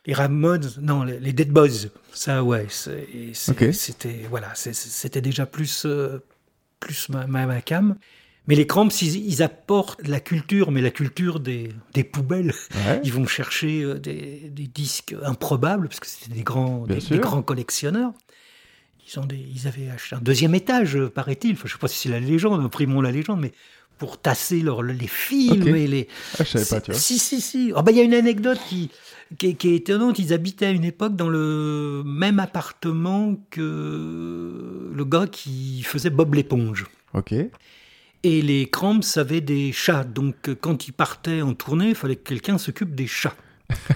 les Ramones, non, les, les Dead Boys, ça, ouais, c'était voilà, c'était déjà plus, euh, plus ma, ma, ma cam. Mais les Cramps, ils, ils apportent la culture, mais la culture des, des poubelles. Ouais. Ils vont chercher euh, des, des disques improbables, parce que c'était des grands, des, grands collectionneurs. Ils, ont ils avaient acheté un deuxième étage, euh, paraît-il. Enfin, je ne sais pas si c'est la légende, imprimons la légende, mais pour tasser leur- les films Ok. et les, Ah, je savais pas, tu vois. si, si, si. Ah bah, Il y a une anecdote qui, qui est étonnante. Ils habitaient à une époque dans le même appartement que le gars qui faisait Bob l'éponge. Ok. Et les Cramps avaient des chats. Donc, euh, quand ils partaient en tournée, il fallait que quelqu'un s'occupe des chats.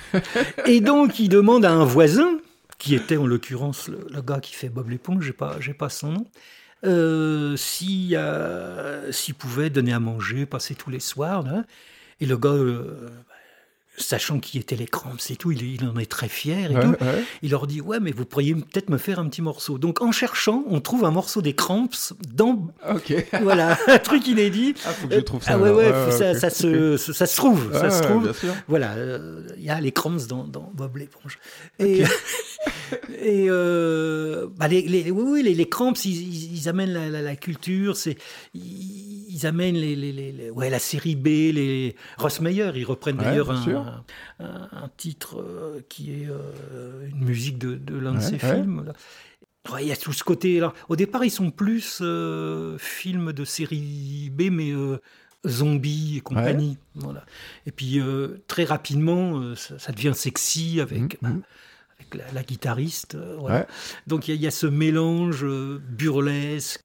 [LAUGHS] et donc, il demande à un voisin, qui était en l'occurrence le, le gars qui fait Bob l'éponge, j'ai pas, j'ai pas son nom, euh, si, euh, s'il pouvait donner à manger, passer tous les soirs. là. Et le gars euh, sachant qui étaient les Cramps et tout, il, il en est très fier et Ouais, tout. ouais. Il leur dit ouais mais vous pourriez peut-être me faire un petit morceau. Donc en cherchant, on trouve un morceau des Cramps dans Ok. [LAUGHS] voilà un truc inédit. Ah, faut que je trouve ça. Ah ouais ouais, ça, se ça, se trouve, ça Ouais, se trouve. Bien sûr. Voilà, euh, il y a les Cramps dans, dans Bob l'éponge. Et, [LAUGHS] et euh, bah, les, les- oui, oui, les, les Cramps, ils, amènent la, la- la culture, c'est, ils, ils amènent les, ouais, la série B, les Ross Meyer, ils reprennent Ouais, d'ailleurs un, un- un titre euh, qui est euh, une musique de, de l'un de ses films. là. Ouais, il y a tout ce côté. Alors, au départ, ils sont plus films de série B, mais zombies et compagnie. Voilà. Et puis, très rapidement, ça, ça devient sexy avec, mhm. avec la, la guitariste. euh, voilà. Ouais. Donc, il y, a- il y a ce mélange euh, burlesque.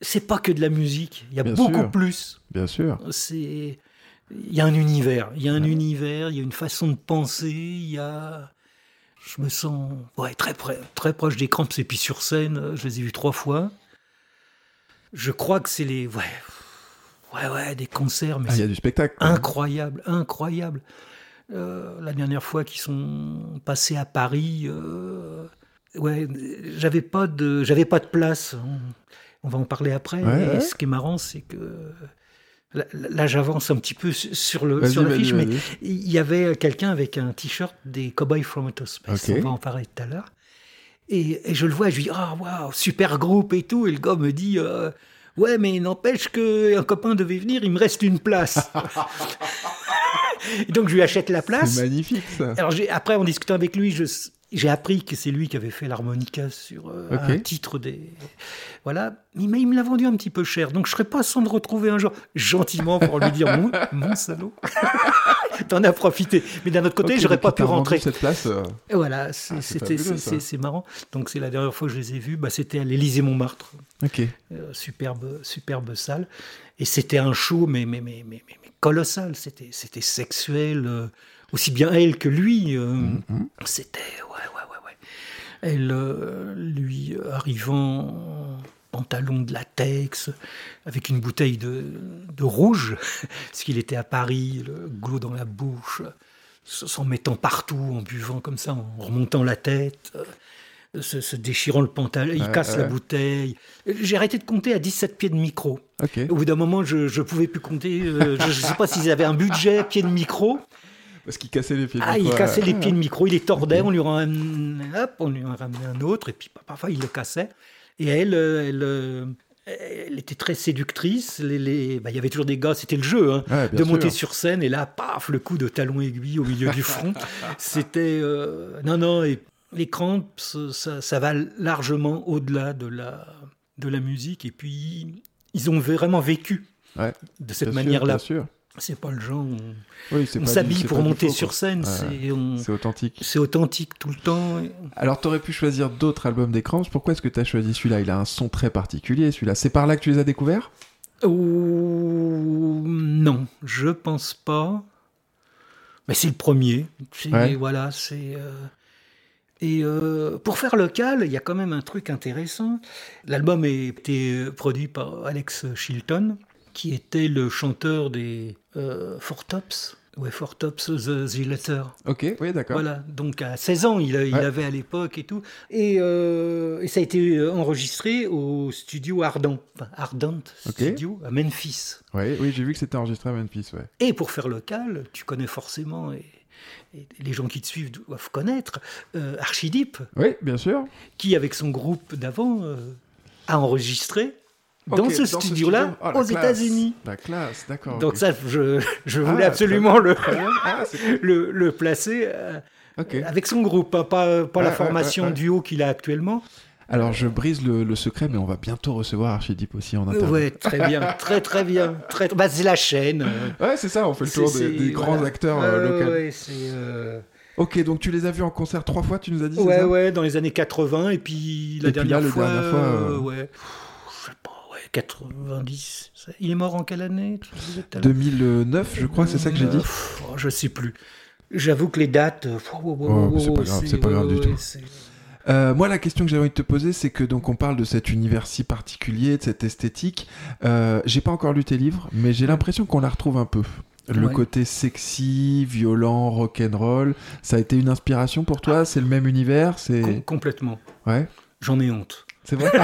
C'est pas que de la musique, il y a Bien beaucoup sûr. plus. Bien sûr. C'est. Il y a un univers, il y a un univers, il y a une façon de penser, il y a. Je me sens ouais, très, près, très proche des cramps. Et puis sur scène, euh, je les ai vus trois fois. Je crois que c'est les. Ouais, ouais, ouais, des concerts, mais Ah, il y a du spectacle. incroyable, incroyable. Euh, la dernière fois qu'ils sont passés à Paris, euh, ouais, j'avais pas de, j'avais pas de place. On, on va en parler après. Ouais, ce qui est marrant, c'est que là, là, j'avance un petit peu su- sur le sur l'affiche, mais il y avait quelqu'un avec un t-shirt des Cowboys from Outer Space. On va en parler tout à l'heure. Et, et je le vois, je lui dis ah waouh super groupe et tout. Et le gars me dit euh, ouais mais n'empêche que un copain devait venir, il me reste une place. [LAUGHS] Donc je lui achète la place. C'est magnifique ça. Alors après, en discutant avec lui, je- j'ai appris que c'est lui qui avait fait l'harmonica sur euh, un titre des. Voilà. Il m'a- il me l'a vendu un petit peu cher. Donc je serais pas sans le retrouver un jour, gentiment, pour lui dire mon, [LAUGHS] mon salaud. [LAUGHS] T'en as profité. Mais d'un autre côté, Ok, j'aurais pas pu rentrer. cette place. euh, voilà, c'est- Ah, c'est c'était c'est- marrant. Donc c'est la dernière fois que je les ai vus, bah, c'était à l'Élysée Montmartre, Ok. Euh, superbe superbe salle, et c'était un show mais mais mais mais, mais- mais colossal. C'était c'était sexuel, euh, aussi bien elle que lui. euh, Mhm. C'était ouais ouais ouais ouais. Elle euh, lui arrivant en pantalon de latex avec une bouteille de, de rouge [LAUGHS] parce qu'il était à Paris, le goulot dans la bouche, s'en mettant partout, en buvant comme ça, en remontant la tête. Se, se déchirant le pantalon, il casse la bouteille. J'ai arrêté de compter à 17 pieds de micro. Au bout d'un moment, je ne pouvais plus compter. euh, je ne sais pas s'ils avaient un budget pied de micro. Parce qu'il cassait les pieds. Ah, donc, il ouais. cassait les Ah. pieds de micro, il les tordait, on lui ramenait, hop, on lui en ramenait un autre, et puis parfois il le cassait. Et elle, euh, elle, euh, elle était très séductrice. Les, les- bah, il y avait toujours des gars, c'était le jeu, hein, Ouais, de monter sûr. sur scène, et là, paf, le coup de talon aiguille au milieu du front. [LAUGHS] C'était. euh, non, non, et les crampes, ça, ça va largement au-delà de la, de la musique, et puis ils ont vraiment vécu Ouais, de cette manière-là. C'est pas le genre, on, Oui, on s'habille pour monter faux, sur scène, c'est authentique. c'est authentique tout le temps. Alors, t'aurais pu choisir d'autres albums des Cramps. Pourquoi est-ce que t'as choisi celui-là? Il a un son très particulier, celui-là. C'est par là que tu les as découverts? Ou non, je pense pas. Mais c'est le premier. Ouais. Voilà, c'est. euh, Et euh, pour faire local, il y a quand même un truc intéressant. L'album a été produit par Alex Chilton, qui était le chanteur des euh, Four Tops. Ouais, Four Tops, The, The Letter. Ok, oui, d'accord. Voilà, donc à 16 ans, il, a- il Ouais. avait à l'époque et tout. Et, euh, et ça a été euh, enregistré au studio Ardent, enfin Ardent Ok. Studio à Memphis. Ouais, oui, j'ai vu que c'était enregistré à Memphis, ouais. Et pour faire local, tu connais forcément, et, et les gens qui te suivent doivent connaître, euh, Archideep, Oui, bien sûr. qui avec son groupe d'avant euh, a enregistré dans ce studio-là studio. Oh, la aux. États-Unis. La classe, d'accord. Donc ça, je, je voulais Ah, absolument le. Ah, c'est- [LAUGHS] le, le placer. euh. Avec son groupe, hein, pas, la formation duo qu'il a actuellement. Alors, je brise le, le secret, mais on va bientôt recevoir Archideep aussi en interview. Ouais, très bien, très très bien. Très... Bah, c'est la chaîne. euh, Ouais, c'est ça, on fait le tour des, grands voilà. acteurs euh, locaux. ouais, c'est, euh, Ok, donc tu les as vus en concert trois fois, tu nous as dit, ouais, ça ouais, dans les années 80, et puis la Et puis dernière, là, le fois, dernière fois, euh, euh, ouais, je sais pas, ouais, 90. Ça- Il est mort en quelle année tu disais tout à l'heure? 2009, je crois, c'est ça que j'ai dit oh, Je sais plus. J'avoue que les dates. oh, oh, Oh, oh, c'est pas oh, grave, c'est pas grave du tout. Euh, moi, la question que j'ai envie de te poser, c'est que donc on parle de cet univers si particulier, de cette esthétique. Euh, j'ai pas encore lu tes livres, mais j'ai l'impression qu'on la retrouve un peu. Le Ouais. côté sexy, violent, rock'n'roll, ça a été une inspiration pour toi? C'est le même univers? Com- C'est complètement. ouais, J'en ai honte. c'est vrai? [LAUGHS]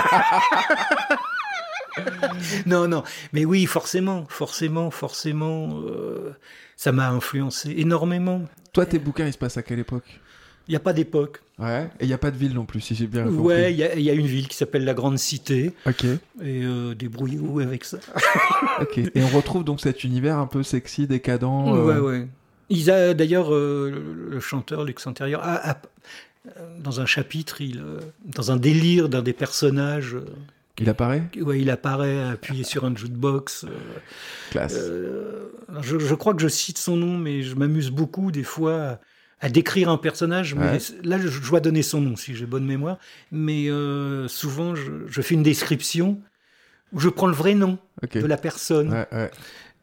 [LAUGHS] Non, non, mais oui, forcément, forcément, forcément, euh, ça m'a influencé énormément. toi, tes bouquins, ils se passent à quelle époque? Il n'y a pas d'époque. Ouais. Et il y a pas de ville non plus, si j'ai bien compris. Ouais, il y, a- il y a une ville qui s'appelle la Grande Cité, Ok. et euh, débrouillez-vous avec ça. [LAUGHS] Ok. Et on retrouve donc cet univers un peu sexy, décadent. euh, Ouais, ouais. Ils a d'ailleurs euh, le, chanteur Lux Antérieur a- a- euh, dans un chapitre, il, euh, dans un délire d'un des personnages, Il apparaît? Ouais, il apparaît appuyé sur un jukebox. euh, Classe. Euh, je, je crois que je cite son nom, mais je m'amuse beaucoup des fois à, décrire un personnage. Mais Ouais. là, je, dois donner son nom si j'ai bonne mémoire. Mais euh, souvent, je, je fais une description où je prends le vrai nom de la personne Ouais, ouais.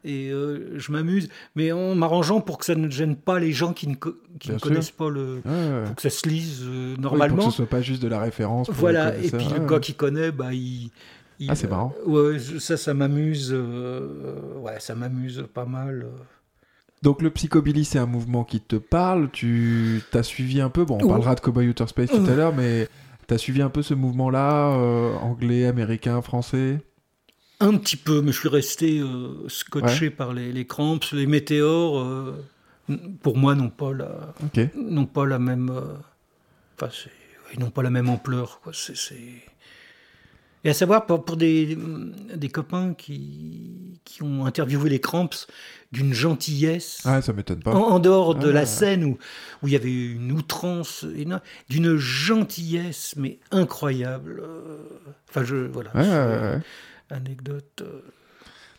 et euh, je m'amuse, mais en m'arrangeant pour que ça ne gêne pas les gens qui ne, co- qui Bien ne sûr. connaissent pas le. Pour que ça se lise euh, Oui, pour normalement. que ce soit pas juste de la référence. Voilà, et puis le gars qui connaît, bah, il. il- Ah, c'est marrant. Ouais, ça, ça m'amuse. euh, ouais, ça m'amuse pas mal. Donc le psychobilly, c'est un mouvement qui te parle. Tu t'as suivi un peu. Bon, on parlera de Cowboy Outer Space tout à l'heure, mais t'as suivi un peu ce mouvement-là, euh, anglais, américain, français? Un petit peu, mais je suis resté euh, scotché par les, les cramps, les météores. euh, pour moi, n'ont pas la, Ok. n'ont pas la même. Enfin, ils n'ont pas la même ampleur. Quoi. C'est, c'est- Et à savoir, pour, pour des, des copains qui, qui ont interviewé les cramps d'une gentillesse. Ah, ça m'étonne pas. En, en dehors de Ah. la scène où, où il y avait une outrance énorme, d'une gentillesse mais incroyable. euh, Enfin, je voilà. Anecdote. euh,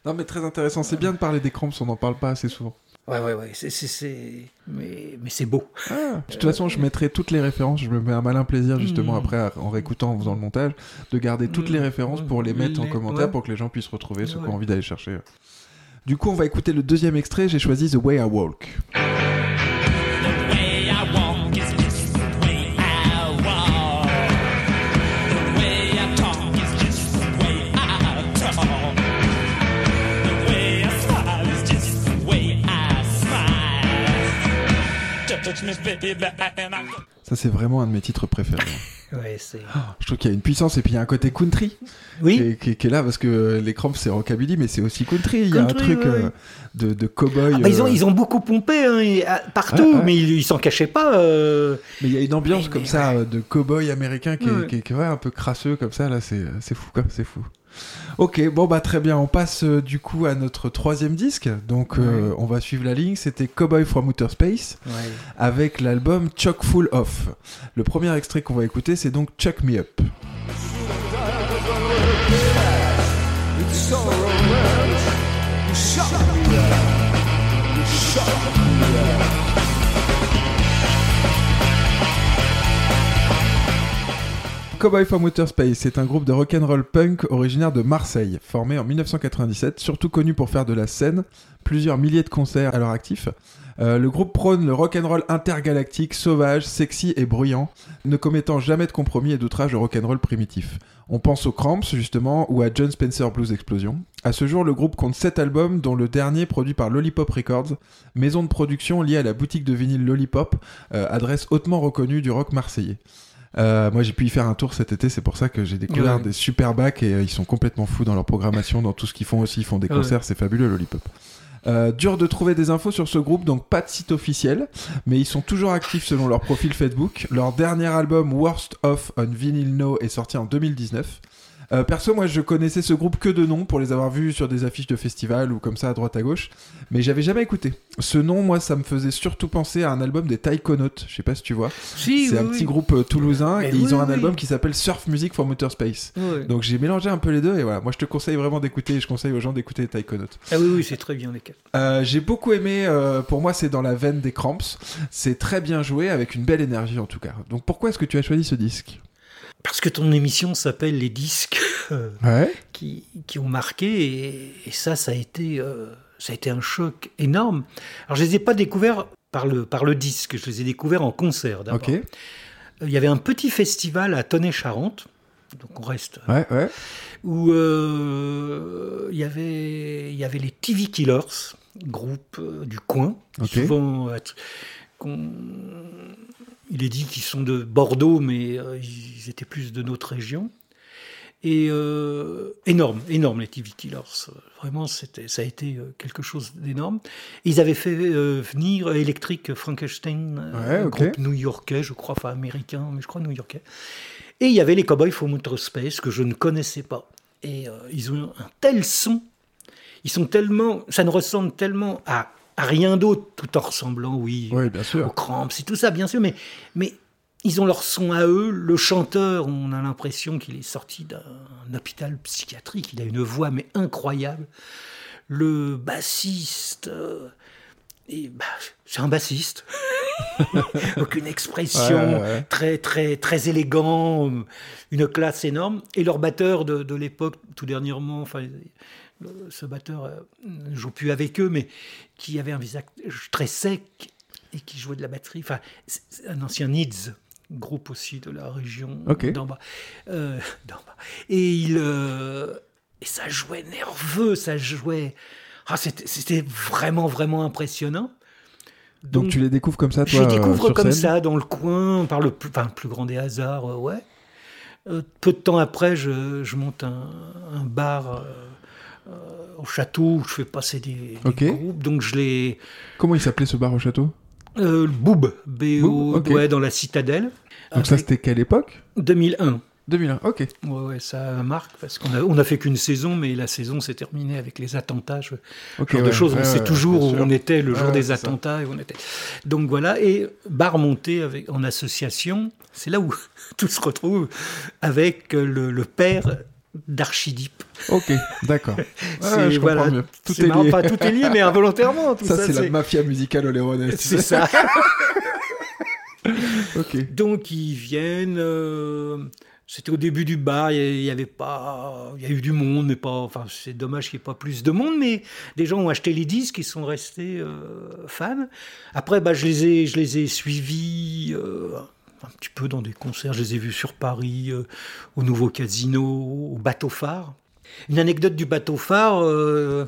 Non, mais très intéressant. C'est bien de parler des cramps, on n'en parle pas assez souvent. Ouais, ouais, ouais. C'est, c'est, Mais, mais c'est beau. Ah, de toute façon, je mettrai toutes les références. Je me mets un malin plaisir, justement, Mm. après, en réécoutant, en faisant le montage, de garder toutes les Mm. références pour les mettre en commentaire ouais. pour que les gens puissent retrouver ceux qui Ouais. ont envie d'aller chercher. Du coup, on va écouter le deuxième extrait. J'ai choisi The Way I Walk. Ça, c'est vraiment un de mes titres préférés. Ouais, c'est. Je trouve qu'il y a une puissance et puis il y a un côté country qui, Oui. est, qui est- qui est là parce que les cramps c'est rockabilly mais c'est aussi country. Il y a un truc ouais, euh, de, de cowboy. Ah bah, ils, ont, euh, ils ont beaucoup pompé hein, ah, partout, Ouais, mais ils s'en cachaient pas. euh. Mais il y a une ambiance Mais- comme mais ça euh, de cowboy américain qui est, qui un peu crasseux comme ça là. C'est c'est fou quoi, c'est fou. Ok, bon bah très bien. On passe euh, du coup à notre troisième disque. Donc euh, on va suivre la ligne. C'était Cowboy from Outer Space avec l'album Chock Full Off. Le premier extrait qu'on va écouter c'est donc Chuck Me Up. Cowboy from Outer Space, c'est un groupe de rock'n'roll punk originaire de Marseille, formé en 1997, surtout connu pour faire de la scène, plusieurs milliers de concerts à leur actif. Euh, le groupe prône le rock'n'roll intergalactique, sauvage, sexy et bruyant, ne commettant jamais de compromis et d'outrage au rock'n'roll primitif. On pense aux Cramps, justement, ou à John Spencer Blues Explosion. À ce jour, le groupe compte 7 albums, dont le dernier produit par Lollipop Records, maison de production liée à la boutique de vinyle Lollipop, euh, adresse hautement reconnue du rock marseillais. Euh, moi, j'ai pu y faire un tour cet été, c'est pour ça que j'ai découvert Ouais. des super bacs et euh, ils sont complètement fous dans leur programmation, dans tout ce qu'ils font aussi. Ils font des Ouais. concerts, c'est fabuleux, Lollipop. Euh, dur de trouver des infos sur ce groupe, donc pas de site officiel, mais ils sont toujours actifs selon leur profil Facebook. Leur dernier album, Worst Off on Vinyl No, est sorti en 2019. Euh, perso, moi, je connaissais ce groupe que de nom pour les avoir vus sur des affiches de festivals ou comme ça à droite à gauche, mais j'avais jamais écouté. Ce nom, moi, ça me faisait surtout penser à un album des Taïkonautes. Je sais pas si tu vois. Si, C'est oui, un oui. petit groupe euh, toulousain Mais et ils ont un album qui s'appelle Surf Music from Outer Space. Donc j'ai mélangé un peu les deux et voilà. Moi, je te conseille vraiment d'écouter. et Je conseille aux gens d'écouter les Taïkonautes. Ah oui, oui, c'est très bien les cas. Euh, j'ai beaucoup aimé, euh, pour moi c'est dans la veine des Cramps, c'est très bien joué avec une belle énergie en tout cas. Donc pourquoi est-ce que tu as choisi ce disque? Parce que ton émission s'appelle Les disques [LAUGHS] euh, Ouais. qui, qui ont marqué, et, et ça, ça a, été, euh, ça a été un choc énorme. Alors, je les ai pas découverts par le, par le disque, je les ai découverts en concert d'abord. Ok. Il y avait un petit festival à Tonnet-Charente, donc on reste, Ouais, ouais. où euh, il, y avait, il y avait les TV Killers, groupe euh, du coin. Souvent, euh, il est dit qu'ils sont de Bordeaux, mais euh, ils étaient plus de notre région. Et euh, énorme, énorme les Killers. Vraiment, c'était, ça a été euh, quelque chose d'énorme. Ils avaient fait euh, venir Electric Frankenstein, Ouais, un ok. groupe new-yorkais, je crois, enfin américain, mais je crois new-yorkais. Et il y avait les Cowboys for Outer Space que je ne connaissais pas. Et ils ont un tel son, ils sont tellement, ça ne ressemble tellement à, à rien d'autre, tout en ressemblant, oui, Oui, bien aux sûr. crampes, c'est tout ça, bien sûr, mais, mais ils ont leur son à eux. Le chanteur, on a l'impression qu'il est sorti d'un hôpital psychiatrique. Il a une voix, mais incroyable. Le bassiste, euh, bah, c'est un bassiste. [LAUGHS] Aucune expression, Ouais, ouais, ouais. très très très élégant, une classe énorme. Et leur batteur de, de l'époque, tout dernièrement, enfin, ce batteur euh, ne joue plus avec eux, mais qui avait un visage très sec et qui jouait de la batterie. Enfin, un ancien Needs, groupe aussi de la région Ok. d'en bas. Euh, bas. Et il euh, et ça jouait nerveux, ça jouait. Ah, c'était vraiment vraiment impressionnant. Donc, tu les découvres comme ça, Je toi les euh, découvre comme scène ça, dans le coin, par le plus, enfin, le plus grand des hasards, euh, ouais. Euh, peu de temps après, je, je monte un, un bar euh, euh, au château où je fais passer des, des Ok. groupes. Donc je les... Comment il s'appelait ce bar au château Euh, le Boob, B-O, ouais, dans la citadelle. Donc ça, c'était quelle époque 2001. 2001, ok. Ouais, ouais, ça marque parce qu'on a, on a fait qu'une saison, mais la saison s'est terminée avec les attentats, ce Ok, genre de ouais, choses. ouais, on sait toujours où on était le jour des attentats. Et on était. Donc voilà, et bar monté avec, en association, c'est là où [LAUGHS] tout se retrouve avec le, le père d'Archidipe. Ok, d'accord. [LAUGHS] C'est- Ouais, je comprends voilà, mieux. Tout est marrant, lié. pas tout est lié, mais involontairement. Tout Ça, ça, c'est la mafia musicale oléronaise. c'est ça. [LAUGHS] [LAUGHS] ok. Donc ils viennent. euh, C'était au début du bar, il y avait pas, il y a eu du monde, mais pas. Enfin, c'est dommage qu'il n'y ait pas plus de monde, mais des gens ont acheté les disques, ils sont restés euh, fans. Après, bah, je les ai, je les ai suivis. euh, un petit peu dans des concerts, je les ai vus sur Paris, euh, au Nouveau Casino, au Bateau Phare. Une anecdote du Bateau Phare, euh,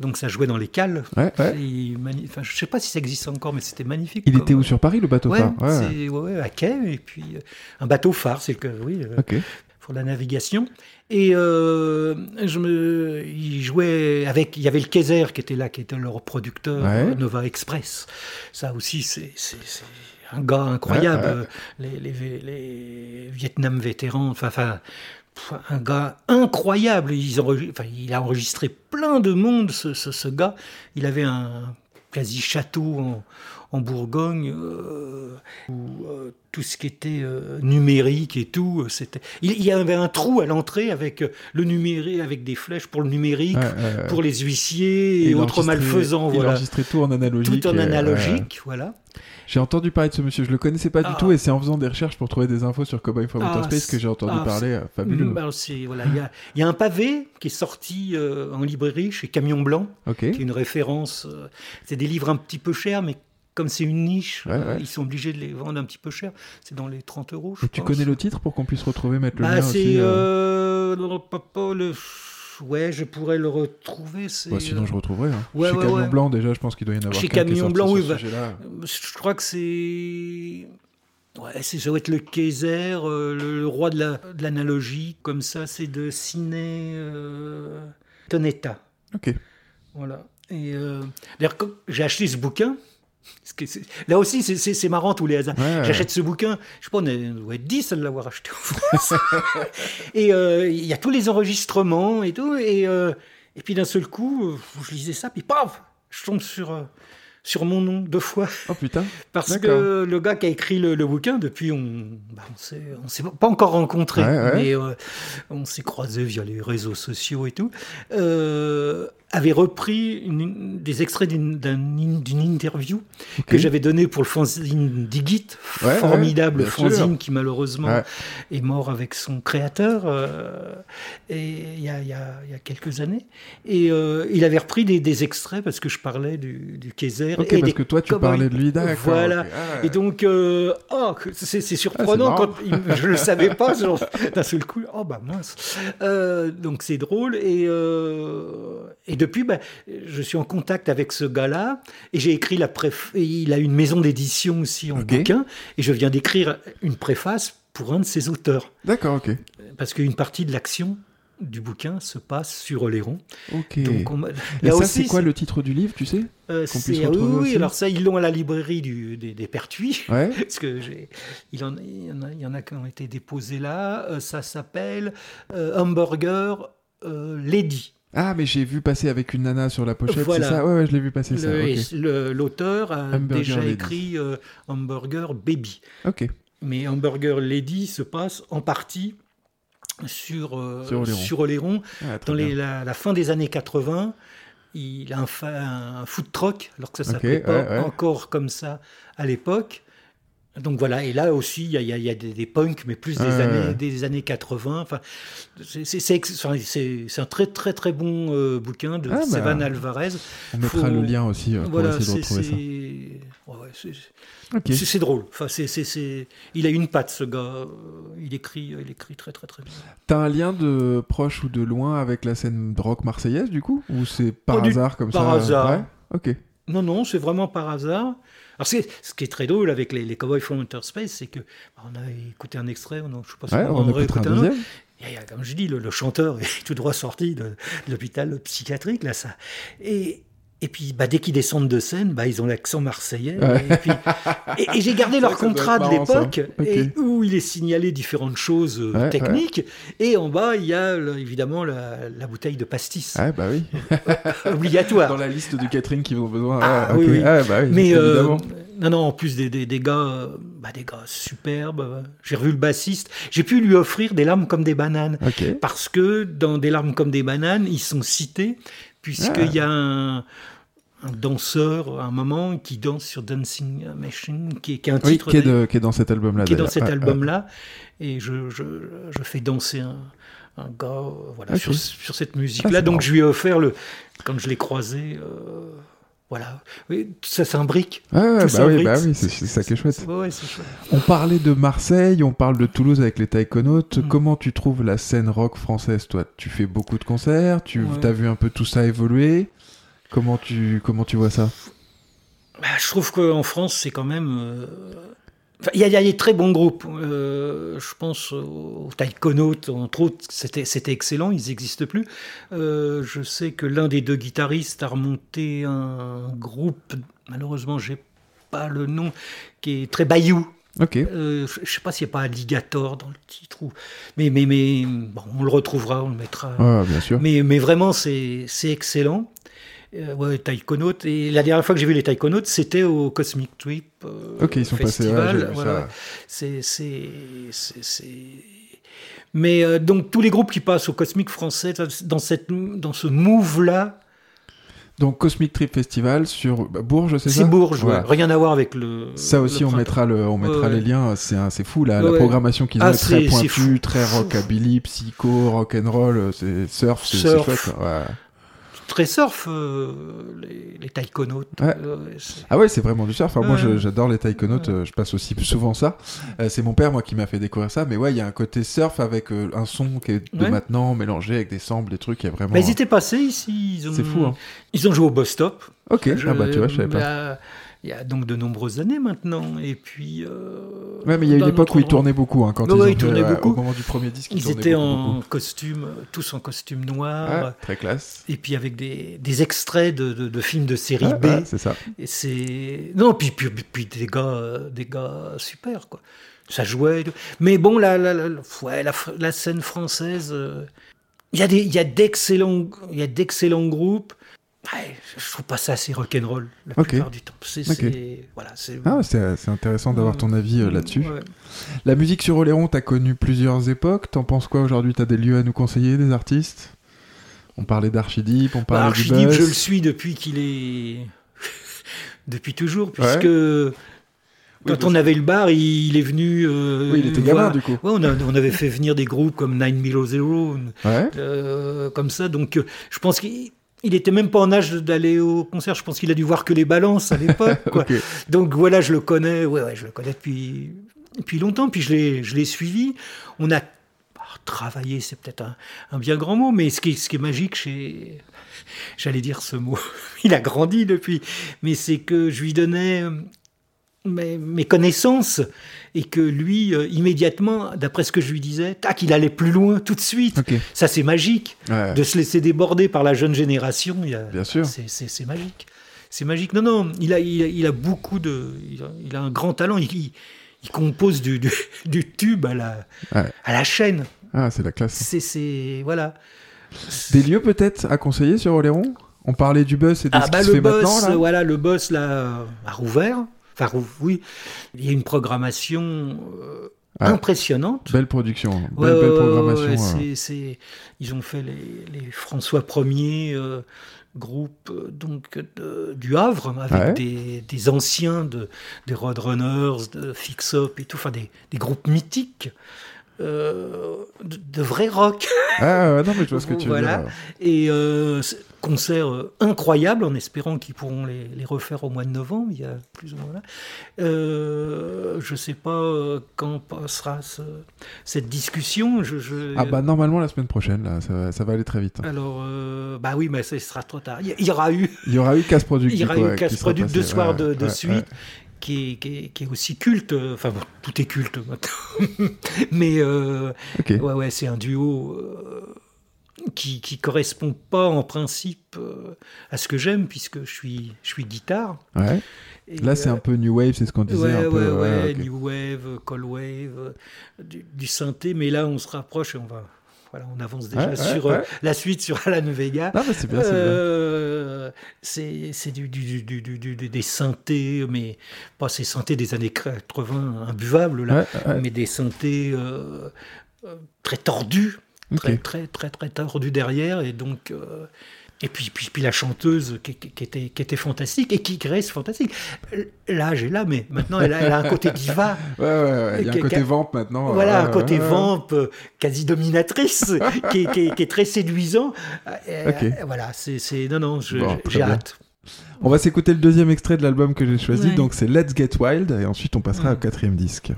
donc ça jouait dans les cales. Ouais, ouais. Et mani- enfin, je sais pas si ça existe encore, mais c'était magnifique. Il était où sur Paris, le bateau phare? Ouais, à quai, et puis euh, un bateau phare, c'est cas, oui, pour la navigation. Et euh, je me, ils jouaient avec, il y avait le Kaiser qui était là, qui était leur producteur, Ouais. Nova Express. Ça aussi, c'est un gars incroyable. Ouais, ouais. Les, les, les Vietnam vétérans, enfin, un gars incroyable. Ils enfin, il a enregistré plein de monde, ce, ce, ce gars. Il avait un quasi château en, en Bourgogne, euh, où euh, tout ce qui était euh, numérique et tout, c'était. Il, y avait un trou à l'entrée avec le numérique, avec des flèches pour le numérique, Ouais, pour les huissiers et autres malfaisants, Il voilà. enregistrait tout en analogique. Tout en analogique, voilà. J'ai entendu parler de ce monsieur, je le connaissais pas du Ah. tout et c'est en faisant des recherches pour trouver des infos sur Cowboy from Outer Ah, Space que j'ai entendu ah, parler. fabuleux. Mm, voilà, il y a, il y a un pavé qui est sorti en librairie chez Camion Blanc, Ok. qui est une référence. c'est des livres un petit peu chers, mais comme c'est une niche, Ouais, euh, ouais. ils sont obligés de les vendre un petit peu cher. C'est dans les 30 euros, je Et tu connais le titre pour qu'on puisse retrouver, mettre le bah, lien c'est. euh, euh, le... Ouais, je pourrais le retrouver. Bah, Sinon, je retrouverai. hein. ouais, Chez Camion. Blanc, déjà, je pense qu'il doit y en avoir Chez Camion Blanc, oui, bah, euh, Je crois que c'est. Ouais, ça doit être le Kaiser, euh, le, le roi de, la, de l'analogie, comme ça, c'est de Ciné euh, Tonetta. Ok. Voilà. Et euh, d'ailleurs, j'ai acheté ce bouquin, là aussi, c'est, marrant tous les hasards. Ouais, ouais. J'achète ce bouquin, je sais pas, on est- on doit être 10 à l'avoir acheté en France. [LAUGHS] et euh, il y a tous les enregistrements et tout. Et, euh, et puis d'un seul coup, euh, je lisais ça, puis paf, je tombe sur, sur mon nom deux fois. Oh putain. Parce que le gars qui a écrit le, le bouquin, depuis, on bah, on s'est, pas encore rencontrés, Ouais, ouais. mais euh, on s'est croisés via les réseaux sociaux et tout, euh, avait repris une- des extraits d'une, d'un- d'une interview que j'avais donné pour le fanzine Digit, Ouais, ouais, formidable bien fanzine sûr. qui malheureusement Ouais. est mort avec son créateur euh, et il y a, y y quelques années. Et euh, il avait repris des, des extraits parce que je parlais du, du Kaiser. Ok, et parce des que toi, tu parlais de lui, d'accord. Voilà. Ah ouais. Et donc, euh, oh, que- c'est surprenant marrant. quand il- je ne le savais pas, [LAUGHS] d'un seul coup, oh bah mince. Donc c'est drôle. Et, et depuis, bah, je suis en contact avec ce gars-là et j'ai écrit la préf... et Il a une maison d'édition aussi en Ok. bouquin et je viens d'écrire une préface pour un de ses auteurs D'accord, ok. parce qu'une partie de l'action du bouquin se passe sur Oléron. Ok. Donc on m'a- Et là ça, aussi, c'est quoi le titre du livre, tu sais? Euh, c'est- retrouver oui, alors ça, ils l'ont à la librairie du, des, des Pertuis. Ouais. [LAUGHS] Parce que j'ai, il, en, il, y en a, il y en a qui ont été déposés là. Euh, ça s'appelle euh, Hamburger Lady. Ah, mais j'ai vu passer avec une nana sur la pochette, Voilà. c'est ça? Ouais, ouais, je l'ai vu passer ça. Le- L'auteur a Hamburger déjà Lady. écrit euh, Hamburger Baby. Ok. Mais Hamburger Lady se passe en partie sur, euh, Sur Oléron. sur Oléron. Ah, Dans les- la, la fin des années 80, il a un, un food truck, alors que ça s'appelait ouais, encore comme ça à l'époque. Donc voilà, et là aussi, il y a, il y a- il y a des, des punks, mais plus des, années, ouais. des années 80. Enfin, c'est- un très très très bon euh, bouquin de Ah, bah, Alvarez. On mettra faut- le lien aussi euh, pour Voilà, essayer de c'est retrouver ça. ouais, c'est- drôle. Enfin, c'est- c'est- Il a une patte, ce gars. Euh, Il écrit, il écrit très très très bien. T'as un lien de proche ou de loin avec la scène de rock marseillaise, du coup? Ou c'est par du- hasard comme par ça hasard. Ouais? Ok. Non, non, c'est vraiment par hasard. Alors, ce qui est très drôle avec les, les Cowboys from Outer Space, c'est que bah, on a écouté un extrait, on, je sais pas si Ouais, on, écoutera réécoute un un autre. a, comme je dis, le, le chanteur [LAUGHS] est tout droit sorti de, de l'hôpital psychiatrique, là, ça. Et, et puis, bah, dès qu'ils descendent de scène, bah, ils ont l'accent marseillais. Ouais. Et, puis- et- et j'ai gardé leur contrat de l'époque, où il est signalé différentes choses euh, Ouais, techniques. Et en bas, il y a le- évidemment la, la bouteille de pastis, Ah, bah oui. [LAUGHS] obligatoire. Dans la liste du catering qu'ils ont besoin. Ah, ouais, oui, oui. Ah, bah oui, Mais euh, non, non, en plus des, des, des gars, euh, bah, des gars superbes. J'ai revu le bassiste. J'ai pu lui offrir des larmes comme des bananes. Parce que dans Des larmes comme des bananes, ils sont cités, puisqu'il Ah. y a un, un danseur, à un moment, qui danse sur Dancing Machine, qui est, qui est un Oui, titre qui est, d'ailleurs, de- qui est dans cet album-là. qui est dans cet Ouais, ouais. album-là. Et je, je, je fais danser un, un gars euh, voilà, sur, sur cette Ah, musique-là. Donc marrant. je lui ai offert, le, quand je l'ai croisé, euh, voilà. Oui, ça s'imbrique. Tout bah oui, bah oui, c'est ça qui est chouette. Ouais. On parlait de Marseille, on parle de Toulouse avec les Taïkonautes. Mm. Comment tu trouves la scène rock française, toi? Tu fais beaucoup de concerts, tu Ouais. as vu un peu tout ça évoluer? Comment tu, comment tu vois ça? Bah, je trouve qu'en France, c'est quand même. euh, enfin, Il y, a- y a des très bons groupes. Euh, je pense aux Taïkonautes, entre autres, c'était c'était excellent, ils n'existent plus. Euh, je sais que l'un des deux guitaristes a remonté un groupe, malheureusement, j'ai pas le nom, qui est très bayou. Ok. Euh, je sais pas s'il n'y a pas Alligator dans le titre, ou... mais, mais, mais bon, on le retrouvera, on le mettra. Ouais, bien sûr. Mais, mais vraiment, c'est c'est excellent. Euh, ouais, Taïkonautes. Et la dernière fois que j'ai vu les Taïkonautes, c'était au Cosmic Trip euh, Ok, ils sont passés, Festival. vu Voilà. C'est- Mais euh, donc, tous les groupes qui passent au Cosmic français, dans, cette, dans ce move-là, Donc Cosmic Trip Festival sur bah, Bourges, c'est ça? C'est Bourges. ouais. Rien à voir avec le. Ça aussi, le on mettra, le, on mettra Ouais, les liens. C'est fou là, la programmation qu'ils ont Ah, est très pointue, très rockabilly, psycho, rock and roll, c'est surf, c'est chouette. Très surf, euh, les, les Taïkonautes. Ouais. euh, Ah ouais, c'est vraiment du surf. Enfin, Moi, je- j'adore les taïkonautes. euh, Je passe aussi souvent ça. Euh, c'est mon père, moi, qui m'a fait découvrir ça. Mais ouais, il y a un côté surf avec euh, un son qui est de Ouais. maintenant mélangé avec des samples, des trucs. Il y a vraiment. Bah, ils étaient passés ici. ils ont- C'est fou, hein. Ils ont joué au Bus Stop. Ok. Je- Ah bah tu vois, je savais pas. Il y a donc de nombreuses années maintenant. Et puis. euh, Ouais, mais il y a une époque où ils tournaient beaucoup. Hein, quand ils, ouais, tournaient ouais, beaucoup. Au moment du premier disque, ils, étaient beaucoup, en beaucoup. costume, tous en costume noir. Ouais, très classe. Et puis avec des, des extraits de, de- de films de série Ouais, B. c'est ça. Et c'est. Non, puis, puis, puis des, gars, euh, des gars super, quoi. Ça jouait. Mais bon, la, la, la, ouais, la, la scène française, euh, il y a d'excellents groupes. Ouais, je trouve pas ça assez rock'n'roll la plupart du temps. C'est, voilà, c'est, Ah, intéressant d'avoir ton avis euh, là-dessus. Ouais. La musique sur Oléron, t'as connu plusieurs époques. T'en penses quoi aujourd'hui? T'as des lieux à nous conseiller, des artistes? On parlait d'Archidip, on Bah, parlait du Archidip, je le suis depuis qu'il est. [LAUGHS] depuis toujours, puisque. Quand on avait le bar, il, est venu. euh, Oui, il était gamin, du coup. Ouais, on, a- on avait fait venir des groupes comme Nine Below Zero, Ouais. euh, comme ça. Donc, euh, je pense qu'il il était même pas en âge d'aller au concert. Je pense qu'il a dû voir que les balances à l'époque. [LAUGHS] Donc voilà, je le connais. Ouais, ouais, je le connais depuis, depuis longtemps. Puis je l'ai, je l'ai suivi. On a travailler, c'est peut-être un, un bien grand mot, mais ce qui est, ce qui est magique chez, j'allais dire ce mot, [LAUGHS] il a grandi depuis, mais c'est que je lui donnais mes, mes connaissances et que lui, euh, immédiatement, d'après ce que je lui disais, tac, il allait plus loin tout de suite. Ok. Ça, c'est magique. Ouais. De se laisser déborder par la jeune génération, il y a- Bien sûr. c'est- magique. C'est magique. Non, non, il a, il a, il a beaucoup de. Il a, il a un grand talent. Il, il- compose du, du, [LAUGHS] du tube à la, Ouais. à la chaîne. Ah, c'est la classe. C'est. c'est- Voilà. Des lieux peut-être à conseiller sur Oléron? On parlait du buzz et de Ah, ce bah, qui se le fait boss, maintenant là? voilà, le boss là, a rouvert. Oui. Il y a une programmation euh, Ouais. impressionnante. Belle production. Ouais, belle, belle ouais, ouais, programmation. ouais, euh. c'est- c'est- Ils ont fait les, les François 1er, euh, groupe euh, donc de- du Havre, avec des, des anciens de, des Roadrunners, de Fix Up et tout, enfin des, des groupes mythiques. Euh, de, de vrai rock. Ah, non, mais je vois ce que [LAUGHS] tu veux Voilà. dire. Et euh, concert euh, incroyable, en espérant qu'ils pourront les, les refaire au mois de novembre, il y a plus ou moins là. Euh, je sais pas quand passera ce- cette discussion. Je, je- Ah, bah normalement la semaine prochaine, là, ça, va- ça va aller très vite. hein. Alors, euh, bah oui, mais ce sera trop tard. Il y- aura eu, Il y aura eu Casse Product. [LAUGHS] il y aura eu ouais, qui Casse sera Product deux soirs Ouais, de, de ouais, suite. ouais. Qui est, qui, est, qui est aussi culte, euh, enfin bon, tout est culte maintenant, [LAUGHS] mais euh. Ouais, ouais, c'est un duo euh, qui, qui correspond pas en principe euh, à ce que j'aime, puisque je suis, je suis guitare. Ouais. Et, Là, c'est un peu New Wave, c'est ce qu'on disait. Ouais, un ouais, peu, ouais, ok. New Wave, Cold Wave, du, du synthé, mais là, on se rapproche et on va. Voilà, on avance déjà Ouais, sur euh, ouais. la suite sur Alan Vega. C'est bien, c'est. Euh, c'est du, des synthés, mais pas ces synthés des années 80 imbuvables, là, mais des synthés euh, très tordus, très, très, très, très tordus derrière. Et donc. euh, et puis, puis, puis la chanteuse qui, qui- qui était, qui était fantastique et qui reste fantastique. L'âge est là, mais maintenant elle a, elle a un côté [LAUGHS] diva. Ouais, ouais, ouais. Il y a un côté vamp maintenant. Voilà, ouais, un côté vamp, euh, quasi dominatrice, [LAUGHS] qui, est- qui est- qui est très séduisant. Euh, Ok. euh, Voilà, c'est. Non, non, Bon, j'ai hâte. On va s'écouter le deuxième extrait de l'album que j'ai choisi, Ouais. donc c'est Let's Get Wild, et ensuite on passera Ouais. au quatrième disque.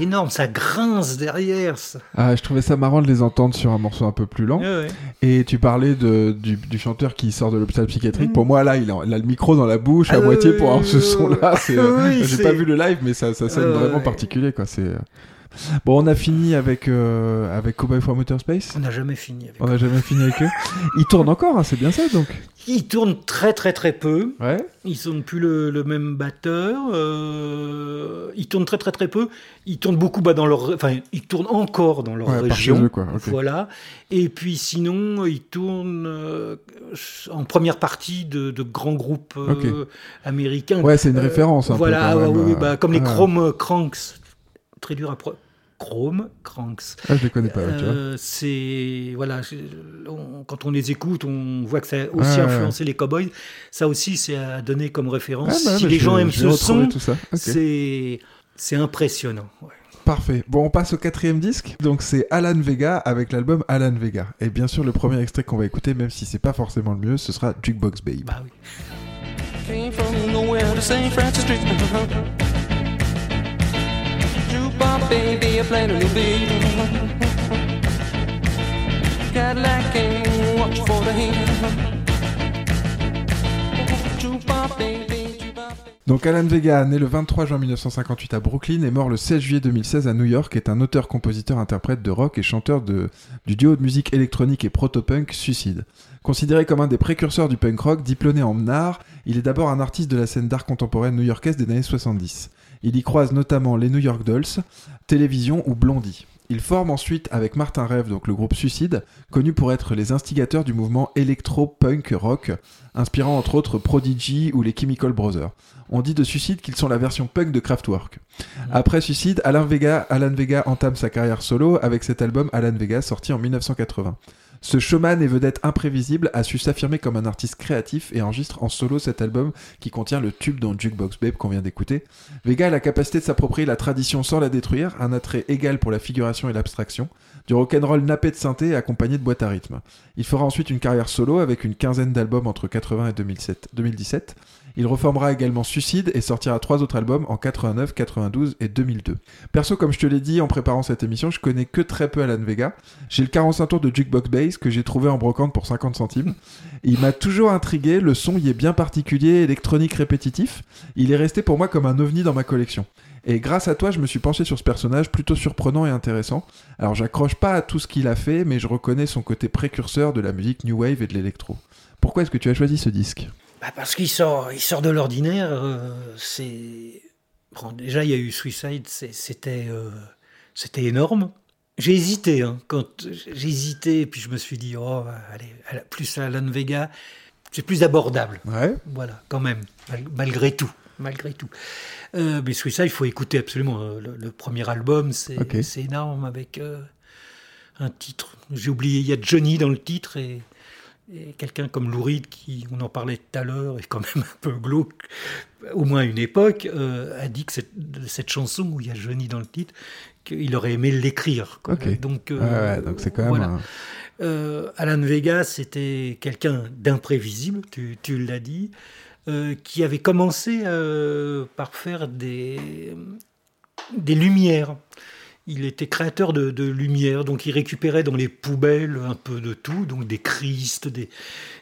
Énorme, ça grince derrière. Ça. Ah, je trouvais ça marrant de les entendre sur un morceau un peu plus lent. Ouais, ouais. Et tu parlais de, du, du chanteur qui sort de l'hôpital psychiatrique. Mm. Pour moi, là, il a, il a le micro dans la bouche Ah à oui, moitié pour avoir ce son-là. [LAUGHS] oui. Euh, J'ai pas vu le live, mais ça, ça sonne Ouais, vraiment particulier. Quoi. C'est... Bon, on a fini avec, euh, avec Cowboy from Outer Space. On n'a jamais fini avec On n'a jamais fini avec eux. Ils tournent encore, hein, c'est bien ça donc. Ils tournent très très très peu. Ouais. Ils sont plus le, le même batteur. euh, ils tournent très très très peu. Ils tournent beaucoup bah, dans leur, enfin ils tournent encore dans leur Ouais, région. eux, quoi. Voilà. Et puis sinon ils tournent euh, en première partie de, de grands groupes euh, américains. Ouais, c'est une référence un Voilà, même, euh, bah, comme les. Chrome Cranks. Très dur à pro... Chrome Cranks. Ah, je les connais pas, ouais. Euh, c'est voilà, on- quand on les écoute, on voit que ça a aussi Ouais, influencé les Cowboys. Ça aussi, c'est à donner comme référence. Ah, bah, si bah, les gens vais- aiment ce son, tout ça. Ok. c'est c'est impressionnant. ouais. Parfait. Bon, on passe au quatrième disque. Donc, c'est Alan Vega avec l'album Alan Vega. Et bien sûr, le premier extrait qu'on va écouter, même si c'est pas forcément le mieux, ce sera Jukebox Babe. Bah oui. Donc Alan Vega, né le 23 juin 1958 à Brooklyn et mort le 16 juillet 2016 à New York, est un auteur, compositeur, interprète de rock et chanteur de, du duo de musique électronique et proto-punk Suicide. Considéré comme un des précurseurs du punk rock, diplômé en art, il est d'abord un artiste de la scène d'art contemporaine new-yorkaise des années 70. Il y croise notamment les New York Dolls, Télévision ou Blondie. Il forme ensuite avec Martin Rev, donc le groupe Suicide, connu pour être les instigateurs du mouvement électro-punk rock, inspirant entre autres Prodigy ou les Chemical Brothers. On dit de Suicide qu'ils sont la version punk de Kraftwerk. Après Suicide, Alan Vega, Alan Vega entame sa carrière solo avec cet album Alan Vega sorti en 1980. Ce showman et vedette imprévisible a su s'affirmer comme un artiste créatif et enregistre en solo cet album qui contient le tube dans Jukebox Babe qu'on vient d'écouter. Vega a la capacité de s'approprier la tradition sans la détruire, un attrait égal pour la figuration et l'abstraction, du rock'n'roll nappé de synthé accompagné de boîte à rythme. Il fera ensuite une carrière solo avec une quinzaine d'albums entre 80 et 2007 2017. Il reformera également Suicide et sortira trois autres albums en 89, 92 et 2002. Perso, comme je te l'ai dit en préparant cette émission, je connais que très peu Alan Vega. J'ai le 45 tours de Jukebox Bass que j'ai trouvé en brocante pour 50 centimes. Il m'a toujours intrigué, le son y est bien particulier, électronique répétitif. Il est resté pour moi comme un ovni dans ma collection. Et grâce à toi, je me suis penché sur ce personnage plutôt surprenant et intéressant. Alors j'accroche pas à tout ce qu'il a fait, mais je reconnais son côté précurseur de la musique new wave et de l'électro. Pourquoi est-ce que tu as choisi ce disque? Bah, parce qu'il sort, il sort de l'ordinaire. euh, c'est bon, déjà il y a eu Suicide, c'était euh, c'était énorme. J'ai hésité hein, quand j'ai hésité, puis je me suis dit oh allez, plus Alan Vega, c'est plus abordable. Ouais. Voilà, quand même, mal- malgré tout, malgré tout. Euh, mais Suicide, il faut écouter absolument. Le, le premier album, c'est énorme avec un titre. J'ai oublié, il y a Johnny dans le titre et, et quelqu'un comme Lou Reed, qui, on en parlait tout à l'heure, est quand même un peu glauque, au moins à une époque, euh, a dit que cette, cette chanson où il y a Johnny dans le titre, qu'il aurait aimé l'écrire. Donc, euh, Ouais, donc c'est quand même voilà. un- Euh, Alan Vega, c'était quelqu'un d'imprévisible, tu, tu l'as dit, qui avait commencé par faire des, des lumières. Il était créateur de, de lumières, donc il récupérait dans les poubelles un peu de tout, donc des Christ, des.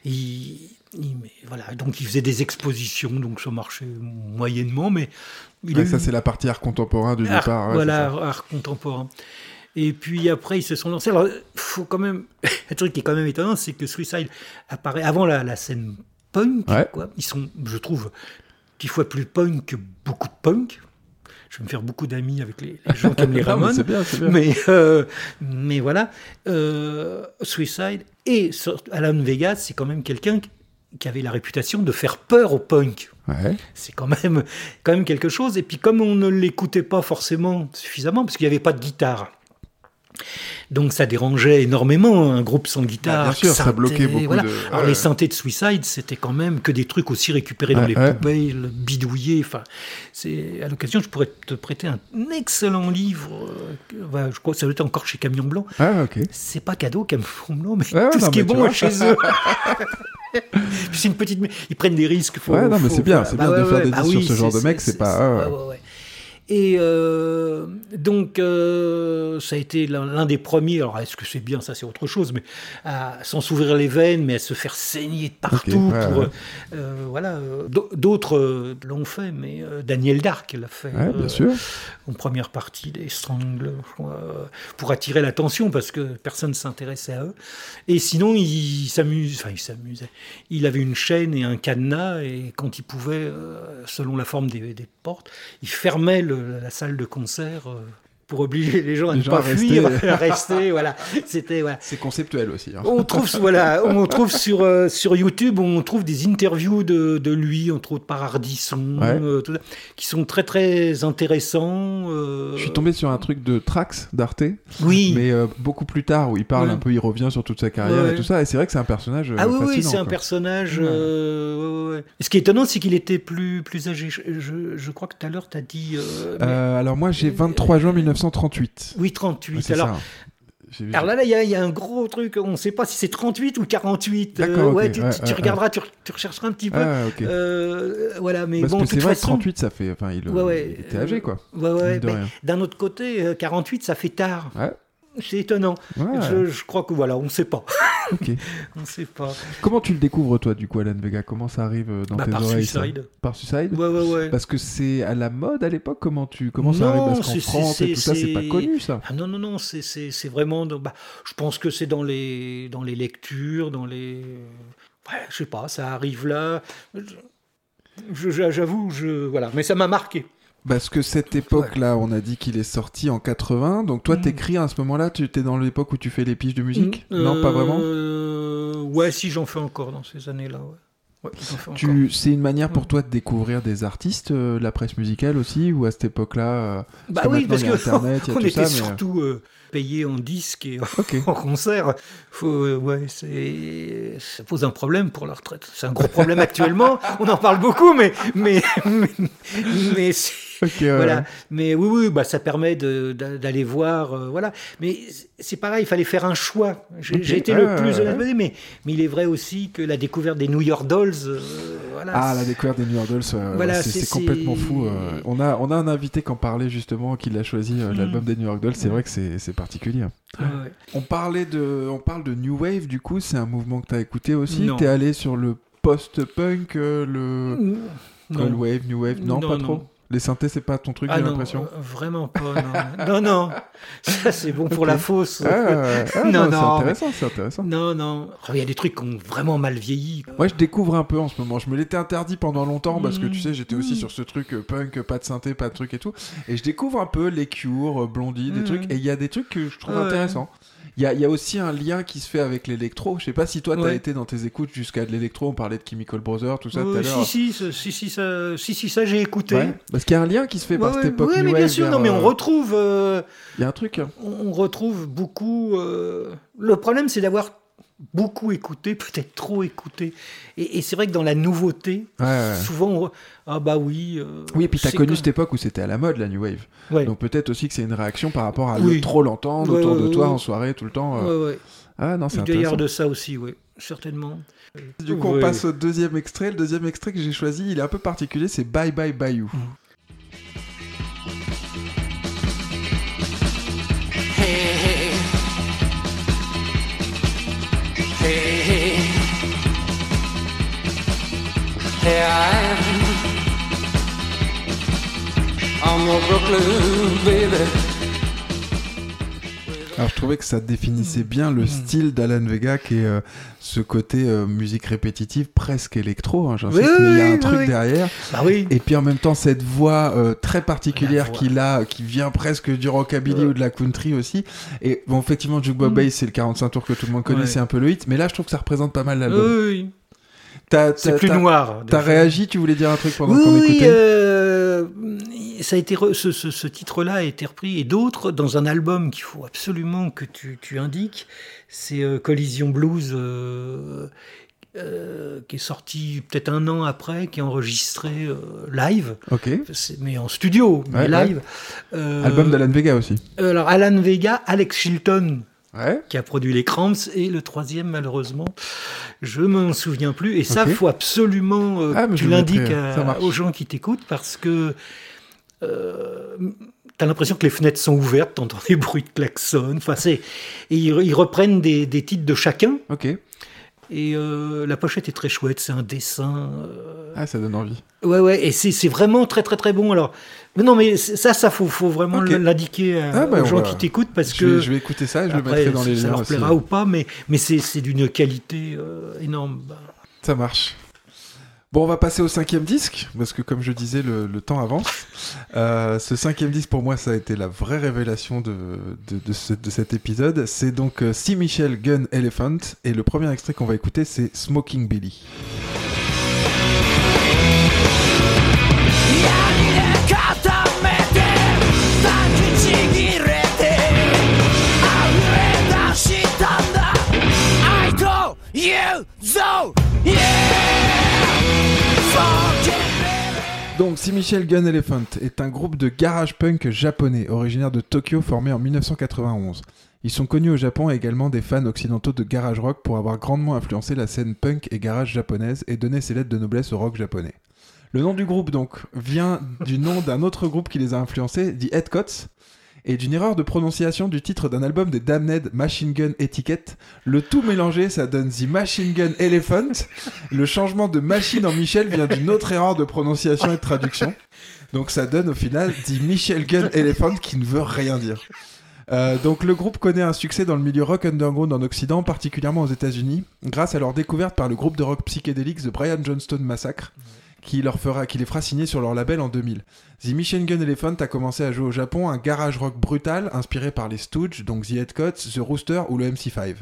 il- il- voilà, donc il faisait des expositions, donc ça marchait moyennement, mais il Ouais, ça eu- c'est la partie art contemporain du art- départ. ouais, voilà, art, art contemporain. Et puis après, ils se sont lancés. Alors, faut quand même. [LAUGHS] Un truc qui est quand même étonnant, c'est que Suicide apparaît avant la, la scène punk. Ouais. Quoi. Ils sont, je trouve, dix fois plus punk que beaucoup de punk. Je vais me faire beaucoup d'amis avec les, les gens qui aiment les [LAUGHS] Ramones. c'est bien, c'est bien. Mais, euh, mais voilà, euh, Suicide et Alan Vegas, c'est quand même quelqu'un qui- qui avait la réputation de faire peur au punk. Ouais. C'est quand même, quand même quelque chose. Et puis comme on ne l'écoutait pas forcément suffisamment, parce qu'il n'y avait pas de guitare, donc ça dérangeait énormément un groupe sans guitare. Bah, bien sûr, ça bloquait beaucoup voilà. de- Alors ouais. les synthés de Suicide, c'était quand même que des trucs aussi récupérés dans Ouais, les ouais. poubelles, bidouillés. Enfin, c'est à l'occasion, je pourrais te prêter un excellent livre. euh, je crois que ça doit être encore chez Camion Blanc. Ah, ok. C'est pas cadeau, Camion Blanc, mais ouais, tout non, ce qui est bon chez eux. [LAUGHS] C'est une petite, ils prennent des risques. Faut, Ouais, non, mais c'est bien, c'est bien de faire des bah oui, ce genre de mec, c'est pas- ouais. Et euh, donc, euh, ça a été l'un des premiers. Alors, est-ce que c'est bien? Ça, c'est autre chose. Mais à s'en s'ouvrir les veines, mais à se faire saigner de partout. ouais, pour, ouais. euh, voilà. d'au- D'autres l'ont fait, mais Daniel Dark l'a fait. Ouais, bien sûr. en première partie des euh, pour attirer l'attention parce que personne ne s'intéressait à eux. Et sinon, il s'amuse, enfin, il s'amusait. Il avait une chaîne et un cadenas et quand il pouvait, selon la forme des, des portes, il fermait le- la salle de concert euh, pour obliger les gens à Les ne gens pas rester. fuir, [LAUGHS] à rester. Voilà, c'était voilà. C'est conceptuel aussi. hein. On trouve, [LAUGHS] voilà, on trouve sur, euh, sur YouTube, on trouve des interviews de, de lui, entre autres par Ardisson, Ouais. euh, tout ça, qui sont très très intéressants. euh, Je suis tombé sur un truc de Trax d'Arte, Oui. mais beaucoup plus tard où il parle Ouais. un peu, il revient sur toute sa carrière Ouais. et tout ça. Et c'est vrai que c'est un personnage Ah oui, oui, c'est un personnage. Ce qui est étonnant, c'est qu'il était plus, plus âgé. Je, je- je crois que tout à l'heure, tu as dit. mais- alors moi j'ai 23 juin 1938. oui, 38. Ouais, c'est alors, alors là, là, il y, a- il y a un gros truc. On ne sait pas si c'est 38 ou 48. Euh, ouais, tu, regarderas, tu, tu rechercheras un petit peu. Ah, ok. Euh, voilà, mais Parce bon, que c'est vrai façon. 38 ça fait. Enfin, il, Ouais, ouais, il était âgé quoi. Ouais, ouais, d'un autre côté, euh, 48, ça fait tard. Ouais. C'est étonnant. Ouais. Je, je crois que voilà, on ne sait pas. [LAUGHS] [LAUGHS] On sait pas. Comment tu le découvres toi du coup Alan Vega? Comment ça arrive euh, dans Bah, tes par oreilles ça? Suicide. Par Suicide? Ouais, ouais, ouais. Parce que c'est à la mode à l'époque? Comment tu comment ça Non, arrive Parce qu'en France et tout ça c'est pas connu ça. Ah non, non, non, c'est- vraiment. dans- bah, je pense que c'est dans les, dans les lectures, dans les. Ouais, je sais pas, ça arrive là. Je- J'avoue, je. Voilà, mais ça m'a marqué. Parce que cette époque-là, on a dit qu'il est sorti en 80. Donc toi, Mm. t'écris à ce moment-là, tu étais dans l'époque où tu fais les piges de musique Non, pas vraiment Euh, Ouais, si j'en fais encore dans ces années-là. Ouais. Ouais. Tu, c'est une manière pour Ouais. toi de découvrir des artistes, euh, la presse musicale aussi, ou à cette époque-là euh, Bah oui, parce que Internet, [LAUGHS] on était ça, mais- surtout euh, payé en disque et [LAUGHS] en concert. Faut, euh, ouais, c'est, ça pose un problème pour la retraite. C'est un gros problème actuellement. [LAUGHS] On en parle beaucoup, mais, mais, mais, mais c'est- Ouais, voilà. Mais oui, oui, bah, ça permet d'aller voir, euh, voilà. Mais c'est pareil, il fallait faire un choix. J'ai été le plus ouais. honnête, mais, mais il est vrai aussi que la découverte des New York Dolls, euh, voilà. Ah, la découverte des New York Dolls, euh, Voilà, c'est, complètement fou. On, a, on a un invité qui en parlait justement, qui l'a choisi, euh, Mm. l'album des New York Dolls. C'est vrai que c'est, particulier. Ouais. On, parlait de, on parle de New Wave, du coup, c'est un mouvement que tu as écouté aussi. Non. T'es allé sur le post-punk, le. Cold Wave, New Wave? Non, Non, pas non. trop Les synthés, c'est pas ton truc, Ah j'ai l'impression euh, vraiment pas. Non, [LAUGHS] non, non. Ça, c'est bon pour la fausse. Ah, ah, Non, [LAUGHS] non, non, c'est mais- intéressant, c'est intéressant. Non, non. Oh, Il y a des trucs qui ont vraiment mal vieilli. Moi, je découvre un peu en ce moment. Je me l'étais interdit pendant longtemps parce que Mm. tu sais, j'étais aussi Mm. sur ce truc euh, punk, pas de synthé, pas de truc et tout. Et je découvre un peu les Cure, euh, Blondie, des Mm. trucs. Et il y a des trucs que je trouve Ouais. intéressants. Il y y a aussi un lien qui se fait avec l'électro. Je sais pas si toi, t'as Ouais. été dans tes écoutes jusqu'à de l'électro. On parlait de Chemical Brothers, tout ça tout Euh, à l'heure. si, si, si, si, ça, si, si, ça j'ai écouté. Ouais. Parce qu'il y a un lien qui se fait par Ouais, cette ouais, époque. New mais bien sûr, vers, non, mais on euh, retrouve, euh, Il y a un truc. hein. on retrouve beaucoup. euh, Le problème, c'est d'avoir beaucoup écouté, [LAUGHS] peut-être trop écouté. Et, et c'est vrai que dans la nouveauté, Ouais, ouais. souvent, on... ah bah oui. euh, Oui, et puis t'as connu comme- cette époque où c'était à la mode, la New Wave. Ouais. Donc peut-être aussi que c'est une réaction par rapport à Oui. le trop l'entendre autour de toi en soirée tout le temps. euh. Ah non, c'est intéressant. de ça aussi, oui, certainement. Du coup, on passe au deuxième extrait. Le deuxième extrait que j'ai choisi, il est un peu particulier, c'est Bye Bye Bayou. Hey, Alors, je trouvais que ça définissait bien le style d'Alan Vega, qui est euh, ce côté euh, musique répétitive, presque électro, hein, j'insiste, Oui, mais il y a un oui, truc oui. derrière. Bah oui. Et puis en même temps, cette voix euh, très particulière qu'il a, qui vient presque du rockabilly Ouais. ou de la country aussi. Et bon, effectivement, Jukebox Mm. Bass, c'est le 45 tours que tout le monde connaît, Ouais. c'est un peu le hit. Mais là, je trouve que ça représente pas mal Oui, l'album. C'est plus noir. T'as réagi, tu voulais dire un truc pendant Oui, qu'on écoutait euh, ça a été re- ce, ce- ce titre-là a été repris et d'autres dans un album qu'il faut absolument que tu, tu indiques. C'est euh, Collision Blues euh, euh, qui est sorti peut-être un an après, qui est enregistré live, Ok. C'est- mais en studio, mais Ouais, live. Album d'Alan Vega aussi. Alors Alan Vega, Alex Chilton Ouais. qui a produit les Cramps et le troisième malheureusement je m'en souviens plus et ça Ok. faut absolument euh, Ah, que tu l'indiques marche. aux gens qui t'écoutent parce que euh, T'as l'impression que les fenêtres sont ouvertes, t'entends des [LAUGHS] bruits de klaxon. Enfin, c'est et ils, ils reprennent des, des titres de chacun. Ok. Et euh, la pochette est très chouette. C'est un dessin. euh, Ah, ça donne envie. Ouais, ouais. Et c'est vraiment très, très, très bon. Alors, mais non, mais ça, ça faut, faut vraiment l'indiquer à- Ah, bah, aux gens va- qui t'écoutent parce Je que vais, je vais écouter ça et je le après, mettrai dans les ça leur aussi. plaira ou pas, mais, mais c'est c'est d'une qualité euh, énorme. Ça marche. Bon, on va passer au cinquième disque, parce que comme je disais, le, temps avance. Euh, ce cinquième disque, pour moi, ça a été la vraie révélation de, de, de ce- de cet épisode. C'est donc euh. Michel Gun Elephant, et le premier extrait qu'on va écouter, c'est Smoking Billy. Donc, Si Michel Gun Elephant est un groupe de garage punk japonais originaire de Tokyo formé en 1991. Ils sont connus au Japon et également des fans occidentaux de garage rock pour avoir grandement influencé la scène punk et garage japonaise et donné ses lettres de noblesse au rock japonais. Le nom du groupe donc vient du nom d'un autre groupe qui les a influencés, dit Headcots, et d'une erreur de prononciation du titre d'un album des Damned Machine Gun Etiquette. Le tout mélangé, ça donne The Machine Gun Elephant. Le changement de machine en Michel vient d'une autre erreur de prononciation et de traduction. Donc ça donne au final The Michel Gun Elephant qui ne veut rien dire. Euh, donc le groupe connaît un succès dans le milieu rock underground en Occident, particulièrement aux États-Unis, grâce à leur découverte par le groupe de rock psychédélique The Brian Johnston Massacre, qui, les fera signer sur leur label en 2000. The Machine Gun Elephant a commencé à jouer au Japon un garage rock brutal inspiré par les Stooges, donc The Headcoats, The Rooster ou le MC5.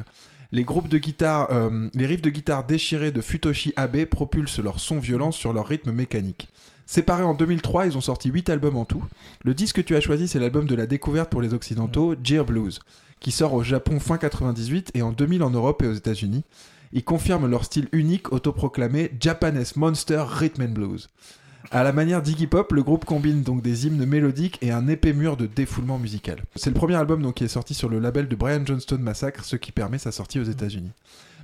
Les groupes de guitare, euh, les riffs de guitare déchirés de Futoshi Abe propulsent leur son violent sur leur rythme mécanique. Séparés en 2003, ils ont sorti 8 albums en tout. Le disque que tu as choisi, c'est l'album de la découverte pour les Occidentaux, Gear Blues, qui sort au Japon fin 98 et en 2000 en Europe et aux États-Unis. Ils confirment leur style unique autoproclamé Japanese Monster Rhythm and Blues. À la manière d'Iggy Pop, le groupe combine donc des hymnes mélodiques et un épais mur de défoulement musical. C'est le premier album donc qui est sorti sur le label de Brian Johnston Massacre, ce qui permet sa sortie aux États-Unis.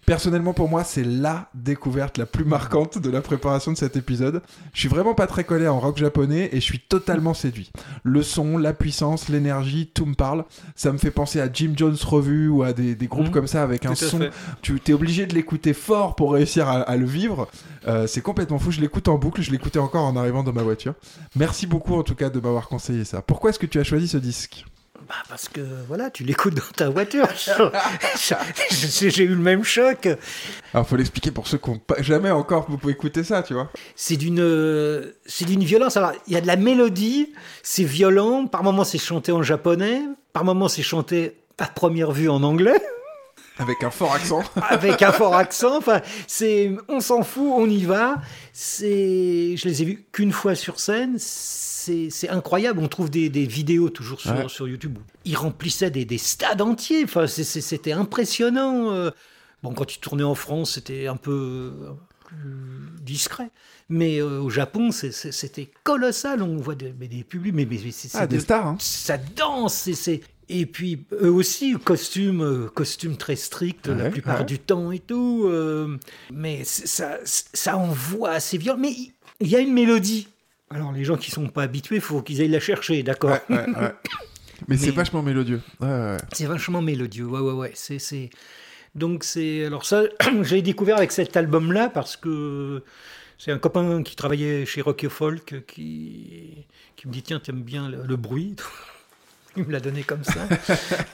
Personnellement, pour moi, c'est la découverte la plus marquante de la préparation de cet épisode. Je suis vraiment pas très collé en rock japonais et je suis totalement séduit. Le son, la puissance, l'énergie, tout me parle. Ça me fait penser à Jim Jones Revue ou à des, des groupes Mhm. comme ça avec un son. fait. Tu es obligé de l'écouter fort pour réussir à, à le vivre. Euh, c'est complètement fou. Je l'écoute en boucle. Je l'écoutais encore en arrivant dans ma voiture. Merci beaucoup en tout cas de m'avoir conseillé ça. Pourquoi est-ce que tu as choisi ce disque? Bah, parce que voilà, tu l'écoutes dans ta voiture. [LAUGHS] J'ai eu le même choc. Alors faut l'expliquer pour ceux qui n'ont pas jamais encore vous pouvez écouter ça, tu vois. C'est d'une, euh, c'est d'une violence. Alors, il y a de la mélodie, c'est violent. Par moments, c'est chanté en japonais. Par moments, c'est chanté à première vue en anglais, Avec un fort accent. [LAUGHS] avec un fort accent. Enfin, c'est, on s'en fout, on y va. C'est, je les ai vus qu'une fois sur scène. C'est, c'est incroyable. On trouve des, des vidéos toujours sur, Ouais. sur YouTube. Ils remplissaient des, des stades entiers. Enfin, c'était impressionnant. Euh, Bon, quand tu tournais en France, c'était un peu euh, plus discret. Mais euh, au Japon, c'était colossal. On voit des, des publics, mais, mais c'est Ah, des de- stars, hein. Ça danse. c'est- Et puis, eux aussi, costume, euh, costume très strict la plupart ouais. du temps et tout. euh, mais ça, ça envoie assez violent. Mais il il y a une mélodie. Alors, les gens qui sont pas habitués, il faut qu'ils aillent la chercher, d'accord Ouais, ouais, ouais. [LAUGHS] Mais, c'est vachement mélodieux. C'est vachement mélodieux, ouais, ouais, ouais. C'est, c'est... Donc, c'est. Alors, ça, [CLEARS THROAT] j'ai découvert avec cet album-là parce que c'est un copain qui travaillait chez Rock et Folk qui, qui me dit Tiens, t'aimes bien le, le bruit [LAUGHS] Il me l'a donné comme ça.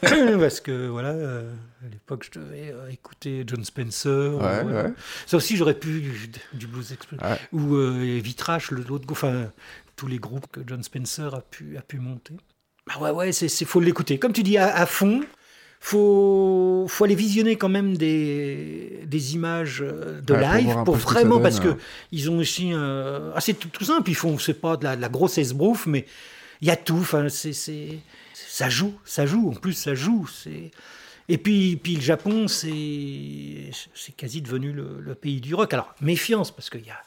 [LAUGHS] parce que, voilà, euh, à l'époque, je devais euh, écouter John Spencer. Ouais, euh, ouais. Ça aussi, j'aurais pu du, du Blues Express. Ou euh, Vitrache, le- l'autre enfin, tous les groupes que John Spencer a pu, a pu monter. Bah ouais, ouais, c'est, c'est faut l'écouter. Comme tu dis, à, à fond, faut, faut aller visionner quand même des, des images de Ouais, live pour, vraiment, parce que ils ont aussi, euh, ah, c'est tout, tout simple, ils font, c'est pas de la, de la grosse esbrouffe, mais il y a tout, enfin, c'est, ça joue, ça joue, en plus ça joue, c'est... Et puis, puis le Japon, c'est, c'est quasi devenu le, le pays du rock. Alors, méfiance, parce qu'il y a,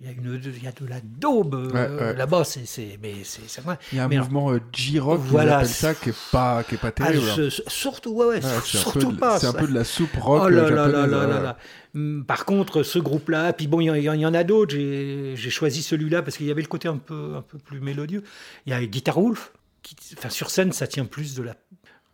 il y, a une, il y a de la daube euh, Ouais, là-bas, c'est, c'est, mais c'est, c'est vrai. Il y a un Mais alors- mouvement euh, J-rock, ils Voilà, appellent ça, qui est pas, qui est pas terrible. ce- surtout, ouais, ouais, c'est surtout de- pas. C'est un peu de la soupe rock Oh là là là japonaise, là là. Hum, Par contre, ce groupe-là, puis bon, il y, en- il y en a d'autres. J'ai j'ai choisi celui-là parce qu'il y avait le côté un peu, un peu plus mélodieux. Il y a Guitar Wolf. Qui, enfin, sur scène, ça tient plus de la,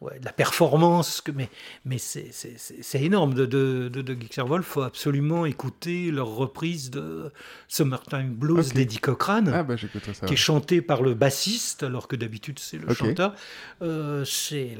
ouais, de la performance, que, mais, mais c'est énorme. De, de, de, de Guitar Wolf, faut absolument écouter leur reprise de Summertime Blues Ok. d'Eddie Cochrane Ah bah ça. qui est chanté par le bassiste, alors que d'habitude c'est le chanteur. Euh, c'est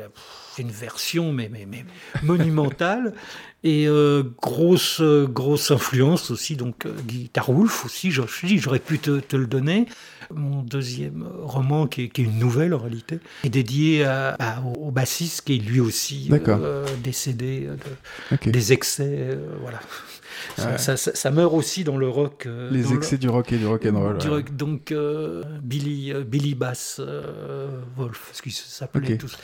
une version mais, mais, mais monumentale [LAUGHS] et euh, grosse euh, grosse influence aussi donc Guitar Wolf aussi. J'aurais pu te, te le donner. Mon deuxième roman qui est, qui est une nouvelle en réalité est dédié à- à- au, bassiste qui est lui aussi euh, décédé euh, de- des excès. euh, voilà. Ça, Ouais. ça- ça- ça meurt aussi dans le rock. euh, Les le- excès du rock et du rock and roll. du ouais. rock, donc euh, Billy, euh, Billy Bass Wolf, parce qu'ils s'appelaient Ok. tous.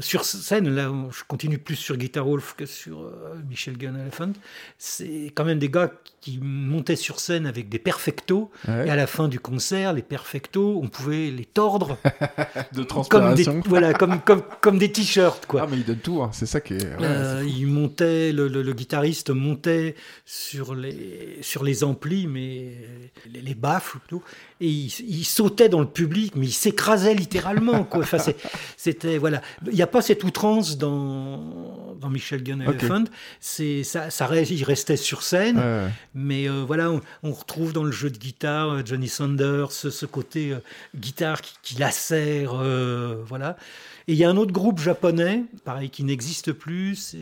Sur scène, là, je continue plus sur Guitar Wolf que sur Michel Gun Elephant. C'est quand même des gars qui montaient sur scène avec des perfectos, Ouais. et à la fin du concert, les perfectos, on pouvait les tordre [LAUGHS] De comme des, transpiration. [LAUGHS] voilà, comme, comme, comme des t-shirts, quoi. Ah mais il donne tout, hein. c'est ça qui est... ouais, Euh, il montait, le, le- le guitariste montait sur les, sur les amplis, mais les, les baffles plutôt, et il, il sautait dans le public, mais il s'écrasait littéralement. Quoi. Enfin, [LAUGHS] c'était voilà, il n'y a pas cette outrance dans, dans Michel Gun Ok. Elephant. C'est ça, ça il restait sur scène, ouais. Mais euh, voilà, on, on retrouve dans le jeu de guitare euh, Johnny Sanders, ce, ce côté euh, guitare qui, qui lacère, voilà. Et il y a un autre groupe japonais, pareil, qui n'existe plus.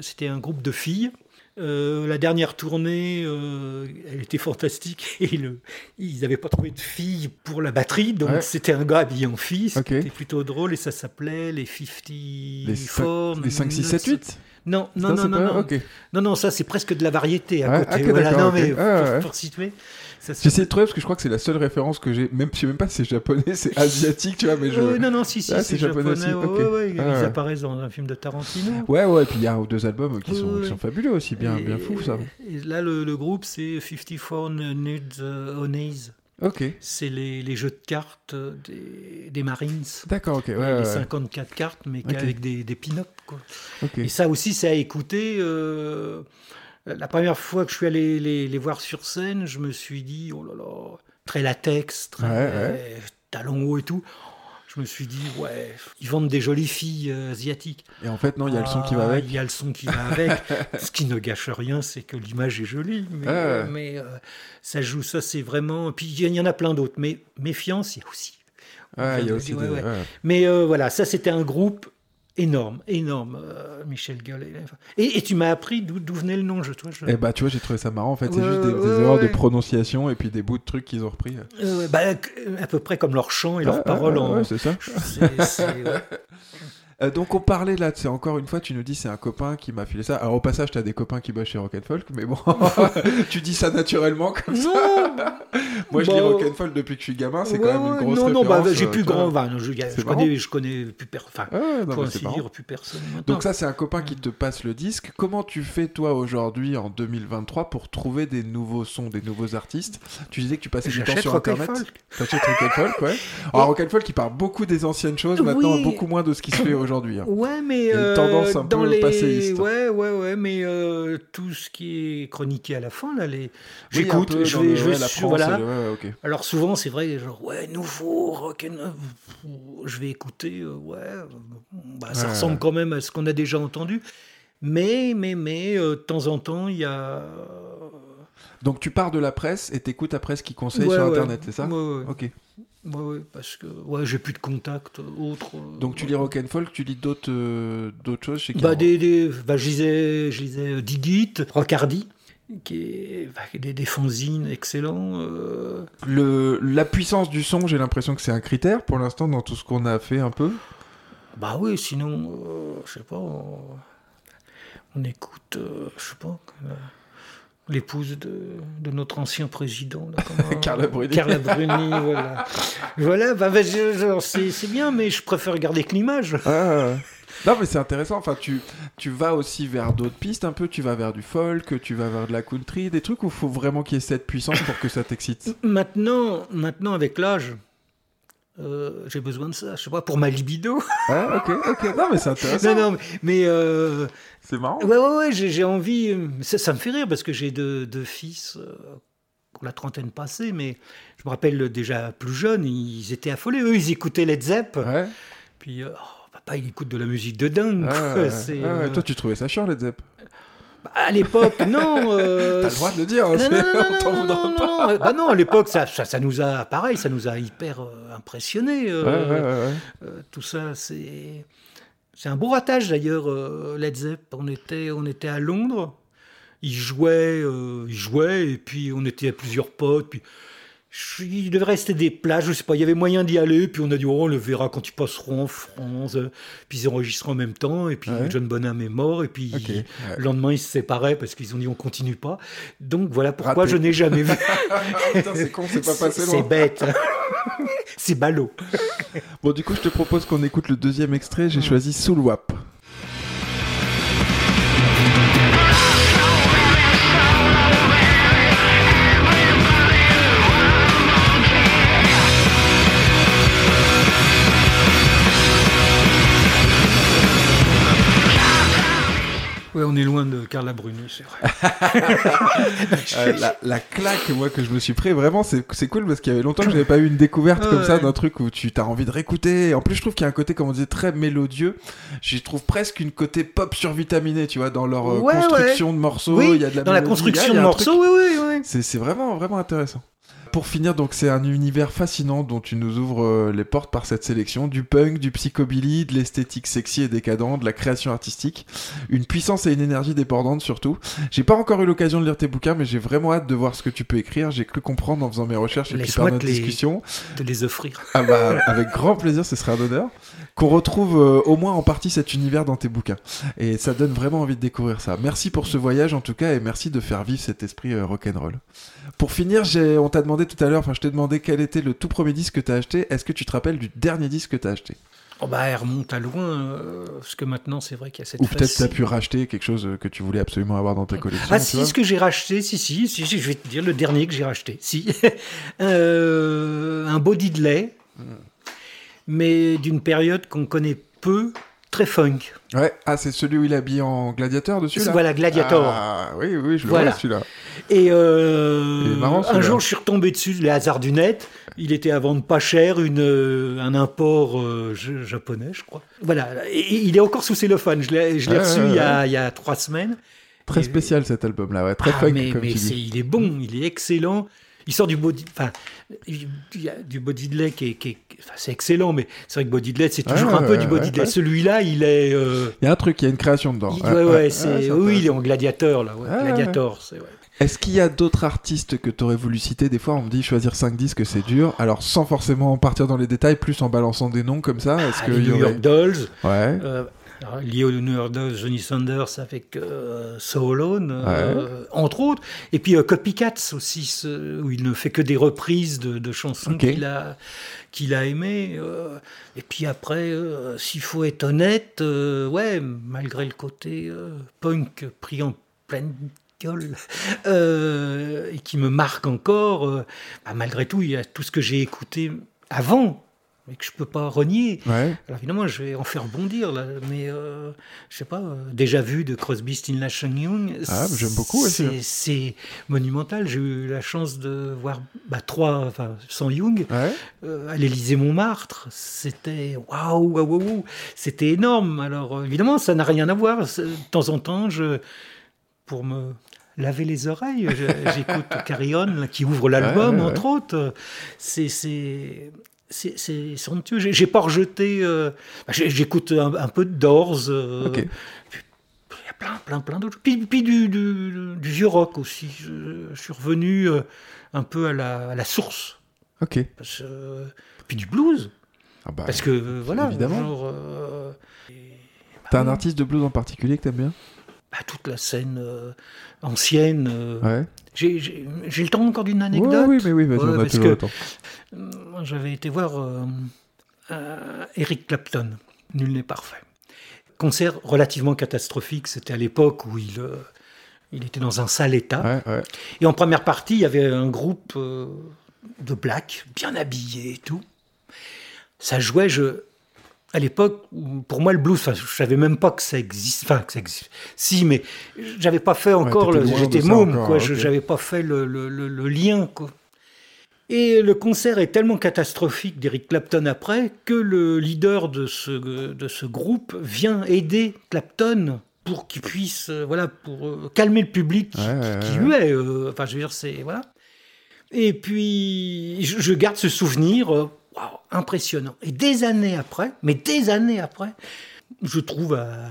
C'était un groupe de filles. Euh, la dernière tournée, euh, elle était fantastique [LAUGHS] et le, ils n'avaient pas trouvé de fille pour la batterie, donc Ouais. c'était un gars habillé en fille, c'était plutôt drôle et ça s'appelait les 54... Les, les 5, 6, 7, 8 Non, non, Ça, non, non, pas- non. Non, non, ça c'est presque de la variété à Ouais, côté. voilà, non, mais Ouais, pour, ouais. pour situer. J'essaie de trouver parce que je crois que c'est la seule référence que j'ai. Même, je sais même pas si c'est japonais, c'est asiatique, tu vois, mais je. Euh, non, non, si, si, Ah, c'est japonais japonais. aussi, ouais, ouais, Ah, ils ouais. apparaissent dans un film de Tarantino. Ouais, ouais, et puis il y a deux albums qui, sont, qui fabuleux aussi, bien, Et- bien fou ça. Et là, le, le groupe, c'est 54 Nudes Onays. Ok, C'est les, les jeux de cartes des, des Marines. d'accord, ok, ouais, les ouais, ouais. 54 cartes, mais avec des, des pin-up. quoi. ok. Et ça aussi, c'est à écouter. euh, la première fois que je suis allé les, les voir sur scène, je me suis dit, oh là là, très latex, très talons hauts et tout. Je me suis dit, ouais, ils vendent des jolies filles euh, asiatiques. Et en fait, non, il y a le son qui va Ah, avec. Il y a le son qui va avec. [LAUGHS] Ce qui ne gâche rien, c'est que l'image est jolie. Mais, Ouais. euh, mais, euh, ça joue, ça c'est vraiment. Puis il y en a plein d'autres. Mais méfiance, il y a aussi. Ouais, il y a aussi ouais, des- ouais. Mais euh, voilà, ça c'était un groupe énorme, énorme, euh, Michel Gallet. Et, et tu m'as appris d'où venait le nom, je, toi. Je... Et bah, tu vois, j'ai trouvé ça marrant en fait. C'est Ouais, juste des, des ouais, erreurs de prononciation et puis des bouts de trucs qu'ils ont repris. Euh, bah, à peu près comme leur chant et leurs paroles en. c'est ça. c'est- c'est- ouais. [LAUGHS] Euh, donc on parlait là, c'est encore une fois, tu nous dis c'est un copain qui m'a filé ça. Alors au passage, t'as des copains qui bossent chez Rock'n'Folk, mais bon, [LAUGHS] tu dis ça naturellement comme ça. Non, Moi, je Bah, lis Rock'n'Folk depuis que je suis gamin, c'est ouais, quand même une grosse non, non, bah, j'ai euh, plus vois. grand. enfin, je, je connais, je connais plus personne. Enfin, non, dire, plus maintenant. Donc ça, c'est un copain qui te passe le disque. Comment tu fais toi aujourd'hui en 2023 pour trouver des nouveaux sons, des nouveaux artistes? Tu disais que tu passais du temps sur Internet. T'achètes Rock'n'Folk, ouais. [LAUGHS] Alors Rock'n'Folk, il parle beaucoup des anciennes choses, maintenant Oui. beaucoup moins de ce qui se fait aujourd'hui. Hein. Ouais, mais Il y a une euh, tendance un dans peu les passéiste. ouais, ouais, ouais, mais euh, tout ce qui est chroniqué à la fin là, les j'écoute, je vais, je vais la France, voilà. et le- ouais, ok. Alors souvent c'est vrai, genre ouais nouveau rock and je vais écouter, euh, ouais, euh, bah, ça Ouais. ressemble quand même à ce qu'on a déjà entendu, mais mais mais euh, de temps en temps il y a Donc tu pars de la presse et t'écoutes après ce qu'ils conseillent sur. Internet, c'est ça? Ok. Ouais, ouais, parce que ouais j'ai plus de contact autre. euh, Donc tu lis Rock'n'Folk, tu lis d'autres euh, d'autres choses chez qui Bah, des, des- bah, je lisais, je lisais euh, Digit, Rockardi, qui est bah, des, des fanzines excellents. euh. Le, la puissance du son, j'ai l'impression que c'est un critère pour l'instant dans tout ce qu'on a fait un peu. Bah oui, sinon, euh, je sais pas, on, on écoute, euh, je sais pas, euh, l'épouse de, de notre ancien président. là, comment- [LAUGHS] Carla Bruni. Carla Bruni, [LAUGHS] voilà. Voilà, bah, bah, c'est bien, mais je préfère garder que l'image. Ah. Non mais c'est intéressant, enfin tu, tu vas aussi vers d'autres pistes un peu, tu vas vers du folk, tu vas vers de la country, des trucs où il faut vraiment qu'il y ait cette puissance pour que ça t'excite. Maintenant, maintenant avec l'âge, euh, j'ai besoin de ça, je sais pas, pour ma libido. Ah ok, ok, non mais c'est [LAUGHS] intéressant, non, non, mais euh, c'est marrant. ouais, ouais, ouais, j'ai envie. euh, Ça, ça me fait rire parce que j'ai deux, deux fils euh, ont la trentaine passée, mais je me rappelle déjà plus jeunes, ils étaient affolés. Eux, ils écoutaient Led Zepp. Ouais, Puis, oh, papa, il écoute de la musique de dingue. Ah, [LAUGHS] ah, toi tu trouvais ça chiant Led Zepp? À l'époque, non. [LAUGHS] euh, T'as le droit de le dire, hein, Non, non, non, non, pas. non. Bah non, à l'époque, ça, ça, ça nous a, pareil, ça nous a hyper euh, impressionnés. euh, Ouais, ouais, ouais, ouais. euh, tout ça, c'est c'est un beau ratage d'ailleurs. euh, Led Zepp, on était on était à Londres, ils jouaient, ils jouaient et puis on était à plusieurs potes. Puis il devait rester des plages, je sais pas, il y avait moyen d'y aller. Puis on a dit oh, on le verra quand ils passeront en France. Puis ils enregistrent en même temps et puis Ouais. John Bonham est mort et puis ouais. le lendemain ils se séparaient parce qu'ils ont dit on continue pas. Donc voilà pourquoi Raté. je n'ai jamais vu. [LAUGHS] C'est con, c'est pas passé C'est bête. c'est ballot. Bon, du coup, je te propose qu'on écoute le deuxième extrait. J'ai choisi Soul Wap. Ouais, on est loin de Carla Bruni, c'est vrai. [LAUGHS] Euh, la, la claque, moi, que je me suis pris, vraiment, c'est c'est cool parce qu'il y avait longtemps que j'avais pas eu une découverte comme Ouais. ça d'un truc où tu as envie de réécouter. En plus, je trouve qu'il y a un côté, comme on disait, très mélodieux. J'y trouve presque une côté pop survitaminé, tu vois, dans leur euh, Ouais, construction de morceaux. oui, il y a de la dans la construction y de truc- morceaux, oui, oui, oui. C'est c'est vraiment, vraiment intéressant. Pour finir, donc c'est un univers fascinant dont tu nous ouvres euh, les portes par cette sélection. Du punk, du psychobilly, de l'esthétique sexy et décadente, de la création artistique. Une puissance et une énergie débordante surtout. J'ai pas encore eu l'occasion de lire tes bouquins, mais j'ai vraiment hâte de voir ce que tu peux écrire. J'ai cru comprendre en faisant mes recherches et puis par notre les- discussion. de les offrir. Ah bah, avec grand plaisir, ce serait un honneur. Qu'on retrouve euh, au moins en partie cet univers dans tes bouquins. Et ça donne vraiment envie de découvrir ça. Merci pour ce voyage en tout cas et merci de faire vivre cet esprit euh, rock'n'roll. Pour finir, on t'a demandé tout à l'heure, enfin je t'ai demandé quel était le tout premier disque que t'as acheté. Est-ce que tu te rappelles du dernier disque que t'as acheté? Oh bah, elle remonte à loin, euh, parce que maintenant, c'est vrai qu'il y a cette Ou peut-être t'as facile- pu racheter quelque chose euh, que tu voulais absolument avoir dans tes collections. Ah tu si, vois? ce que j'ai racheté, si, si, si, si, je vais te dire le dernier que j'ai racheté. Si. [LAUGHS] Euh, un body de lait, mais d'une période qu'on connaît peu, très funk. Ouais, ah c'est celui où il est habillé en gladiateur dessus là? Voilà, Gladiator. Ah oui, oui, je le Voilà. vois celui-là. Et euh, est un jour, je suis retombé dessus, les hasards du net. Il était à vendre pas cher, une, euh, un import euh, japonais, je crois. Voilà, et, il est encore sous cellophane. Je l'ai Ouais, reçu ouais, il, y a, il y a trois semaines. Très Et- spécial cet album là, ouais, très Ah, funk mais, comme mais tu dis. il est bon, il est excellent. Il sort du body, enfin, du qui est, qui est- enfin, c'est excellent, mais c'est vrai que lait, c'est Ouais, toujours un ouais, peu du ouais, lait. ouais. Celui-là, il est, euh, Il y a un truc, il y a une création dedans. il- ouais, ouais, c'est, oui, il est en gladiateur là, gladiator, c'est. Est-ce qu'il y a d'autres artistes que tu aurais voulu citer? Des fois, on me dit choisir 5 disques, c'est dur. Alors, sans forcément partir dans les détails, plus en balançant des noms comme ça. Est-ce Ah, que les y New aurait- York Dolls, Ouais. euh, lié New York Dolls, Johnny Sanders avec euh, So Alone, euh, entre autres, et puis euh, Copycats aussi, ce- où il ne fait que des reprises de, de chansons qu'il a qu'il a aimées. euh, et puis après, s'il faut être honnête, ouais, malgré le côté punk pris en pleine gueule, [LAUGHS] et qui me marque encore, bah, malgré tout, il y a tout ce que j'ai écouté avant, mais que je peux pas renier. Ouais. Alors évidemment, je vais en faire bondir, là, mais euh, je sais pas, euh, déjà vu de Crosby, Stills, Young. Ah, j'aime beaucoup, C'est monumental. J'ai eu la chance de voir bah, trois, enfin, sans Young, Ouais. euh, à l'Élysée Montmartre. C'était waouh, waouh, waouh, c'était énorme. Alors euh, évidemment, ça n'a rien à voir. De temps en temps, je, pour me laver les oreilles, j'écoute [LAUGHS] Carry On, là, qui ouvre l'album, Ouais, ouais, entre autres. C'est c'est somptueux. J'ai pas rejeté. euh, bah, J'écoute un, un peu de Doors. euh, il y a plein, plein, plein d'autres. Puis, puis du, du, du vieux rock aussi. Je, je suis revenu euh, un peu à la, à la source. Ok. Parce, euh, puis du blues. Ah bah, Parce que voilà, évidemment. euh, T'as un artiste de blues en particulier que t'aimes bien? Bah, toute la scène ancienne. euh, Ouais. J'ai le temps encore d'une Ouais, anecdote? oui, mais oui, Ouais, on a parce que- le temps. Moi, J'avais été voir euh, euh, Eric Clapton, Nul n'est parfait. Concert relativement catastrophique, c'était à l'époque où il, euh, il était dans un sale état. Ouais, ouais. Et en première partie, il y avait un groupe euh, de black, bien habillés et tout. Ça jouait, je... À l'époque, pour moi, le blues, enfin, je savais même pas que ça existe. Enfin, que ça existe. Si, mais j'avais pas fait encore. de J'étais môme, quoi. ok. Je J'avais pas fait le, le- le- le lien, quoi. Et le concert est tellement catastrophique d'Eric Clapton après que le leader de ce, de ce groupe vient aider Clapton pour qu'il puisse, euh, voilà, pour euh, calmer le public qui, Ouais, ouais, qui ouais. huait. euh, enfin, je veux dire, c'est voilà. Et puis, je, je garde ce souvenir, waouh, impressionnant. Et des années après, mais des années après, je trouve à,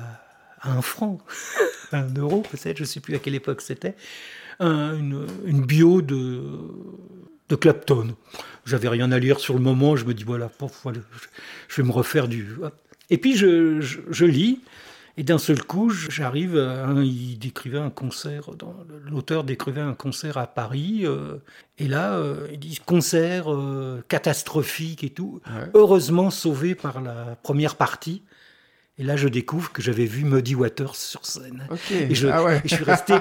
un franc, [LAUGHS] un euro peut-être, je ne sais plus à quelle époque c'était, un- une, bio de, de Clapton. J'avais rien à lire sur le moment, je me dis voilà, je, vais me refaire du. Et puis je lis, et d'un seul coup, j'arrive, à un- il décrivait un concert, dans- l'auteur décrivait un concert à Paris, euh, et là, euh, ils disent concert euh, catastrophique et tout, Ouais. heureusement sauvé par la première partie. Et là, je découvre que j'avais vu Muddy Waters sur scène. Et je, ah ouais. et je suis resté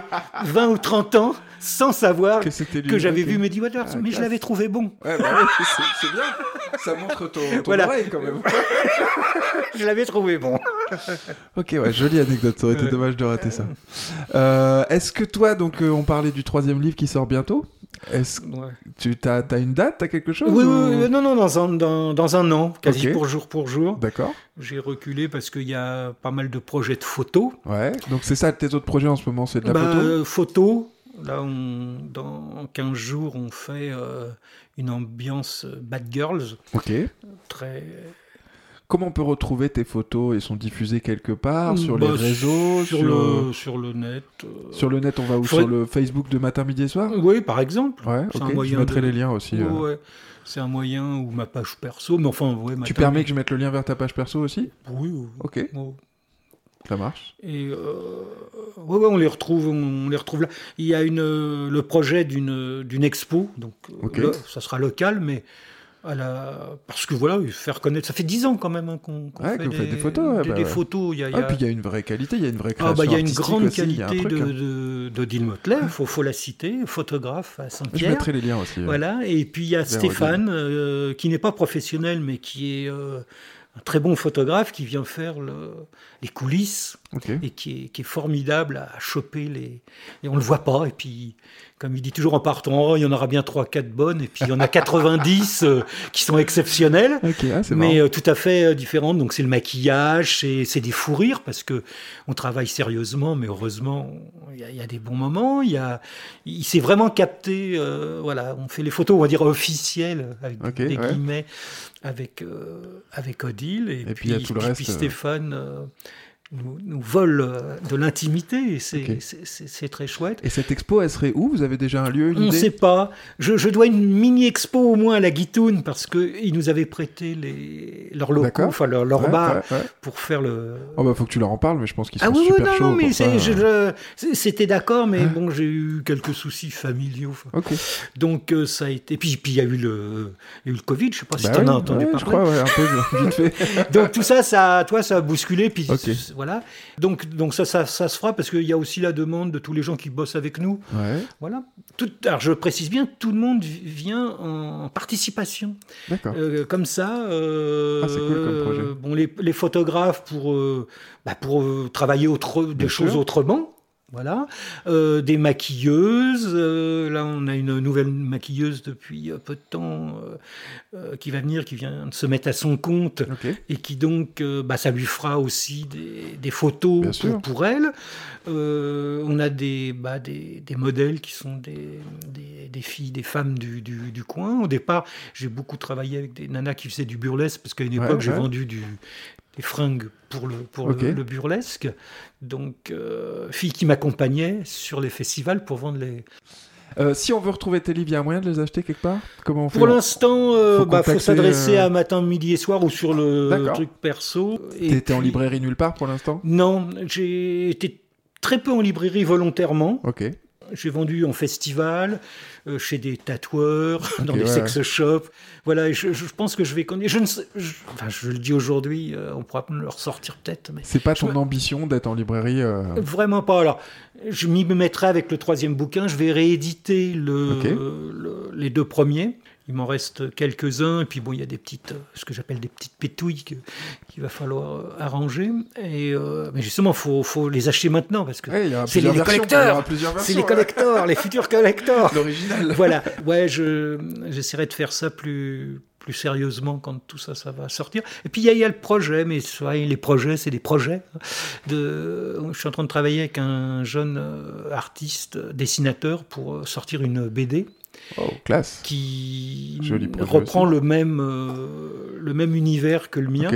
20 ou 30 ans sans savoir Que j'avais vu Muddy Waters. Ah, mais je l'avais trouvé bon. Ouais, bah ouais, c'est bien. Ça montre ton, ton Voilà. oreille quand même. [LAUGHS] Je l'avais trouvé bon. Ok, ouais, jolie anecdote. Ça aurait été dommage de rater ça. Euh, Est-ce que toi, donc, euh, on parlait du troisième livre qui sort bientôt? Est-ce que Ouais. tu as, as une date T'as quelque chose Oui, oui, ou- oui, non, non, dans un, dans, dans un an, quasi pour jour pour jour. D'accord. J'ai reculé parce qu'il y a pas mal de projets de photos. Ouais. Donc c'est ça, tes autres projets en ce moment, c'est de la Bah, photo euh, photos, Là, on, dans 15 jours, on fait euh, une ambiance euh, Bad Girls, Ok. très... Comment on peut retrouver tes photos Elles sont diffusées quelque part sur Bah, les réseaux sur, le, sur le net. euh, sur le net, on va où? Faudrait- Sur le Facebook de Matin, Midi et Soir? Oui, par exemple. Ouais, un Je moyen mettrai de- les liens aussi. Euh. ouais. C'est un moyen ou ma page perso, mais enfin, ouais, Tu permets que je mette le lien vers ta page perso aussi? Oui, oui. Ok, ça marche. Et euh, ouais, ouais, on les retrouve, on les retrouve là. Il y a une, le projet d'une d'une expo, donc là, ça sera local, mais à la, parce que voilà, faire connaître. Ça fait dix ans quand même hein, qu'on Ouais, fait, des, des photos, ouais, des- bah des photos. Y a, Ah, puis il y a une vraie qualité, il y a une vraie ah, création bah, il y a une grande aussi, un qualité truc, de, hein. de, de Motley, il faut, faut la citer, photographe à Je Saint-Pierre. mettrai les liens aussi. Voilà, et puis il y a Stéphane, euh, qui n'est pas professionnel, mais qui est euh, un très bon photographe, qui vient faire le- les coulisses et qui est, qui est formidable à choper les. Et on le voit pas, et puis, comme il dit toujours en partant, oh, il y en aura bien 3-4 bonnes, et puis il y en a 90 euh, qui sont exceptionnelles. Ah, Mais euh, tout à fait euh, différentes. Donc c'est le maquillage, c'est des fous rires parce que on travaille sérieusement, mais heureusement il y, a- il y a des bons moments. Il s'est vraiment capté. voilà, on fait les photos, on va dire officielles avec Ok, des ouais. guillemets avec avec Odile et, Et puis, a tout le reste, puis Stéphane. Nous, nous vole euh, de l'intimité et c'est Ok. c'est- c'est- c'est très chouette. Et cette expo, elle serait où? Vous avez déjà un lieu, une On ne sait pas. Je, je dois une mini expo au moins à la Guitoune parce qu'ils nous avaient prêté les, leurs locaux, enfin leur, leur Ouais, bar ouais, ouais. pour faire le. Oh bah faut que tu leur en parles, mais je pense qu'ils sont Ah oui, super non, chauds. non, mais c'était d'accord, mais bon, j'ai eu quelques soucis familiaux. enfin. Ok. Donc euh, ça a été. Puis puis il y a eu le, il y a eu le Covid. Je sais pas si Bah tu en as entendu parler. Je crois, un peu vite fait. [LAUGHS] Donc tout ça, ça, toi, ça a bousculé, puis Ok. Voilà. Donc donc ça, ça, ça se fera parce qu'il y a aussi la demande de tous les gens qui bossent avec nous. Ouais, Voilà. Tout, alors je précise bien, tout le monde vi- vient en participation. d'accord. Euh, comme ça, euh, Ah, c'est cool comme projet. bon, les, les photographes pour, euh, bah, pour travailler autre, des Bien choses sûr. autrement. Voilà. Euh, des maquilleuses. euh, là, on a une nouvelle maquilleuse depuis euh, peu de temps qui va venir, qui vient de se mettre à son compte et qui donc, bah, ça lui fera aussi des, des photos pour, pour elle. On a des, bah, des, des modèles qui sont des, des, filles, des femmes du, du, du coin. Au départ, j'ai beaucoup travaillé avec des nanas qui faisaient du burlesque, parce qu'à une Ouais, époque, j'ai ouais. vendu du, fringues pour le, pour le, le burlesque. Donc, euh, filles qui m'accompagnaient sur les festivals pour vendre les, Euh, si on veut retrouver tes livres, il y a moyen de les acheter quelque part? Comment on fait? Pour l'instant, euh, Faut bah, faut contacter, s'adresser euh, à matin, midi et soir ou sur le truc perso. T'étais en puis- librairie nulle part pour l'instant? Non, j'ai été très peu en librairie volontairement. Ok. J'ai vendu en festival, euh, chez des tatoueurs, [LAUGHS] dans des ouais, sex shops. Voilà, et je, je pense que je vais connaître. Je, ne sais- je, enfin, je le dis aujourd'hui, euh, on pourra me le ressortir peut-être, mais C'est pas ton me- ambition d'être en librairie euh, Vraiment pas. Alors, je m'y mettrai avec le troisième bouquin. Je vais rééditer le- les deux premiers. Il m'en reste quelques-uns. Et puis, bon, il y a des petites, euh, ce que j'appelle des petites pétouilles qu'il va falloir euh, arranger. Et, euh, mais justement, il faut, faut les acheter maintenant parce que ouais, c'est les, collecteurs. C'est les ouais. les futurs collecteurs. [LAUGHS] L'original. voilà. Ouais, je, j'essaierai de faire ça plus plus sérieusement quand tout ça, ça va sortir. Et puis il y, a- il y a le projet, mais les projets, c'est des projets. hein. De, je suis en train de travailler avec un jeune artiste, dessinateur, pour sortir une BD Oh, classe. qui reprend aussi. le même, euh, le même univers que le mien,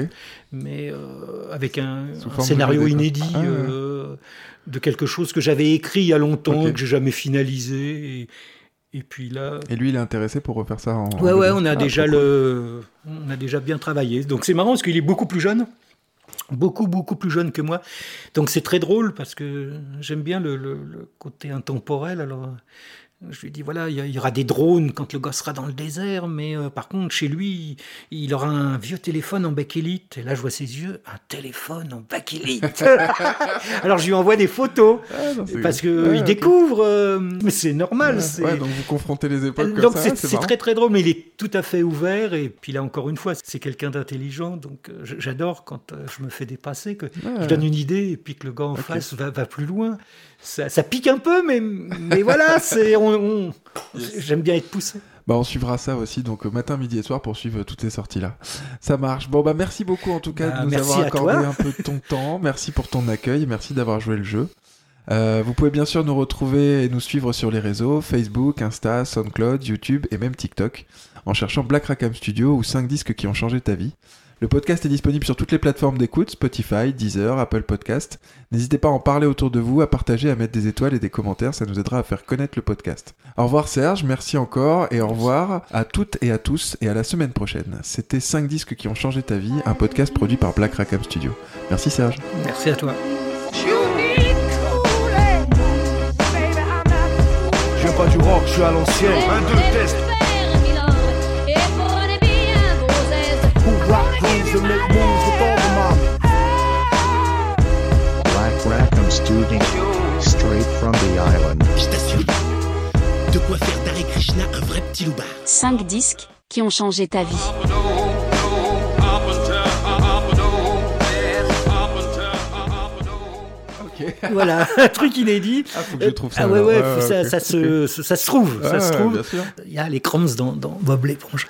mais euh, avec un, scénario inédit Ah, euh, de quelque chose que j'avais écrit il y a longtemps, Ok. que j'ai jamais finalisé. Et, et puis là, Et lui, il est intéressé pour refaire ça en. Ouais, en ouais, on a Ah, déjà le, on a déjà bien travaillé. Donc c'est marrant parce qu'il est beaucoup plus jeune, beaucoup beaucoup plus jeune que moi. Donc c'est très drôle parce que j'aime bien le, le- le côté intemporel. Alors je lui dis voilà, il y, aura des drones quand le gosse sera dans le désert, mais euh, par contre chez lui, il aura un vieux téléphone en bakélite. Et là je vois ses yeux, un téléphone en bakélite. [LAUGHS] Alors je lui envoie des photos Ah, non, parce que Ouais, découvre. euh, mais c'est normal. Ouais, c'est- ouais, donc vous confrontez les époques comme donc ça, c'est très très drôle, mais il est tout à fait ouvert. Et puis là encore une fois, c'est quelqu'un d'intelligent. Donc euh, j'adore quand je me fais dépasser, que je donne une idée et puis que le gars en face va, va plus loin. Ça, ça pique un peu, mais, mais voilà, [LAUGHS] c'est on, on- j'aime bien être poussé. Bah, on suivra ça aussi, donc euh, matin, midi et soir pour suivre toutes ces sorties-là. Ça marche. Bon, bah, merci beaucoup en tout cas Bah, de nous avoir accordé toi. un peu de ton temps. Merci pour ton accueil, merci d'avoir joué le jeu. Euh, vous pouvez bien sûr nous retrouver et nous suivre sur les réseaux Facebook, Insta, SoundCloud, YouTube et même TikTok en cherchant Black Rackham Studio ou 5 disques qui ont changé ta vie. Le podcast est disponible sur toutes les plateformes d'écoute, Spotify, Deezer, Apple Podcast. N'hésitez pas à en parler autour de vous, à partager, à mettre des étoiles et des commentaires, ça nous aidera à faire connaître le podcast. Au revoir Serge, merci encore et au revoir à toutes et à tous et à la semaine prochaine. C'était 5 disques qui ont changé ta vie, un podcast produit par Black Rackham Studio. Merci Serge. Merci à toi. Je viens pas du rock, je suis à l'ancienne. Un, deux, test. And make moves with all the mommy. Black Rackham Studio. Straight from the island. Je t'assure, de quoi faire d'Hare Krishna un vrai petit loupard. 5 disques qui ont changé ta vie. Voilà, [LAUGHS] un truc inédit. Ah, faut que je trouve ça. Ah ouais, ouais, Ouais, ça, ok, ça se, ça se trouve, ça Ouais, se trouve. bien sûr. Il y a les crumbs dans, dans Bob l'éponge.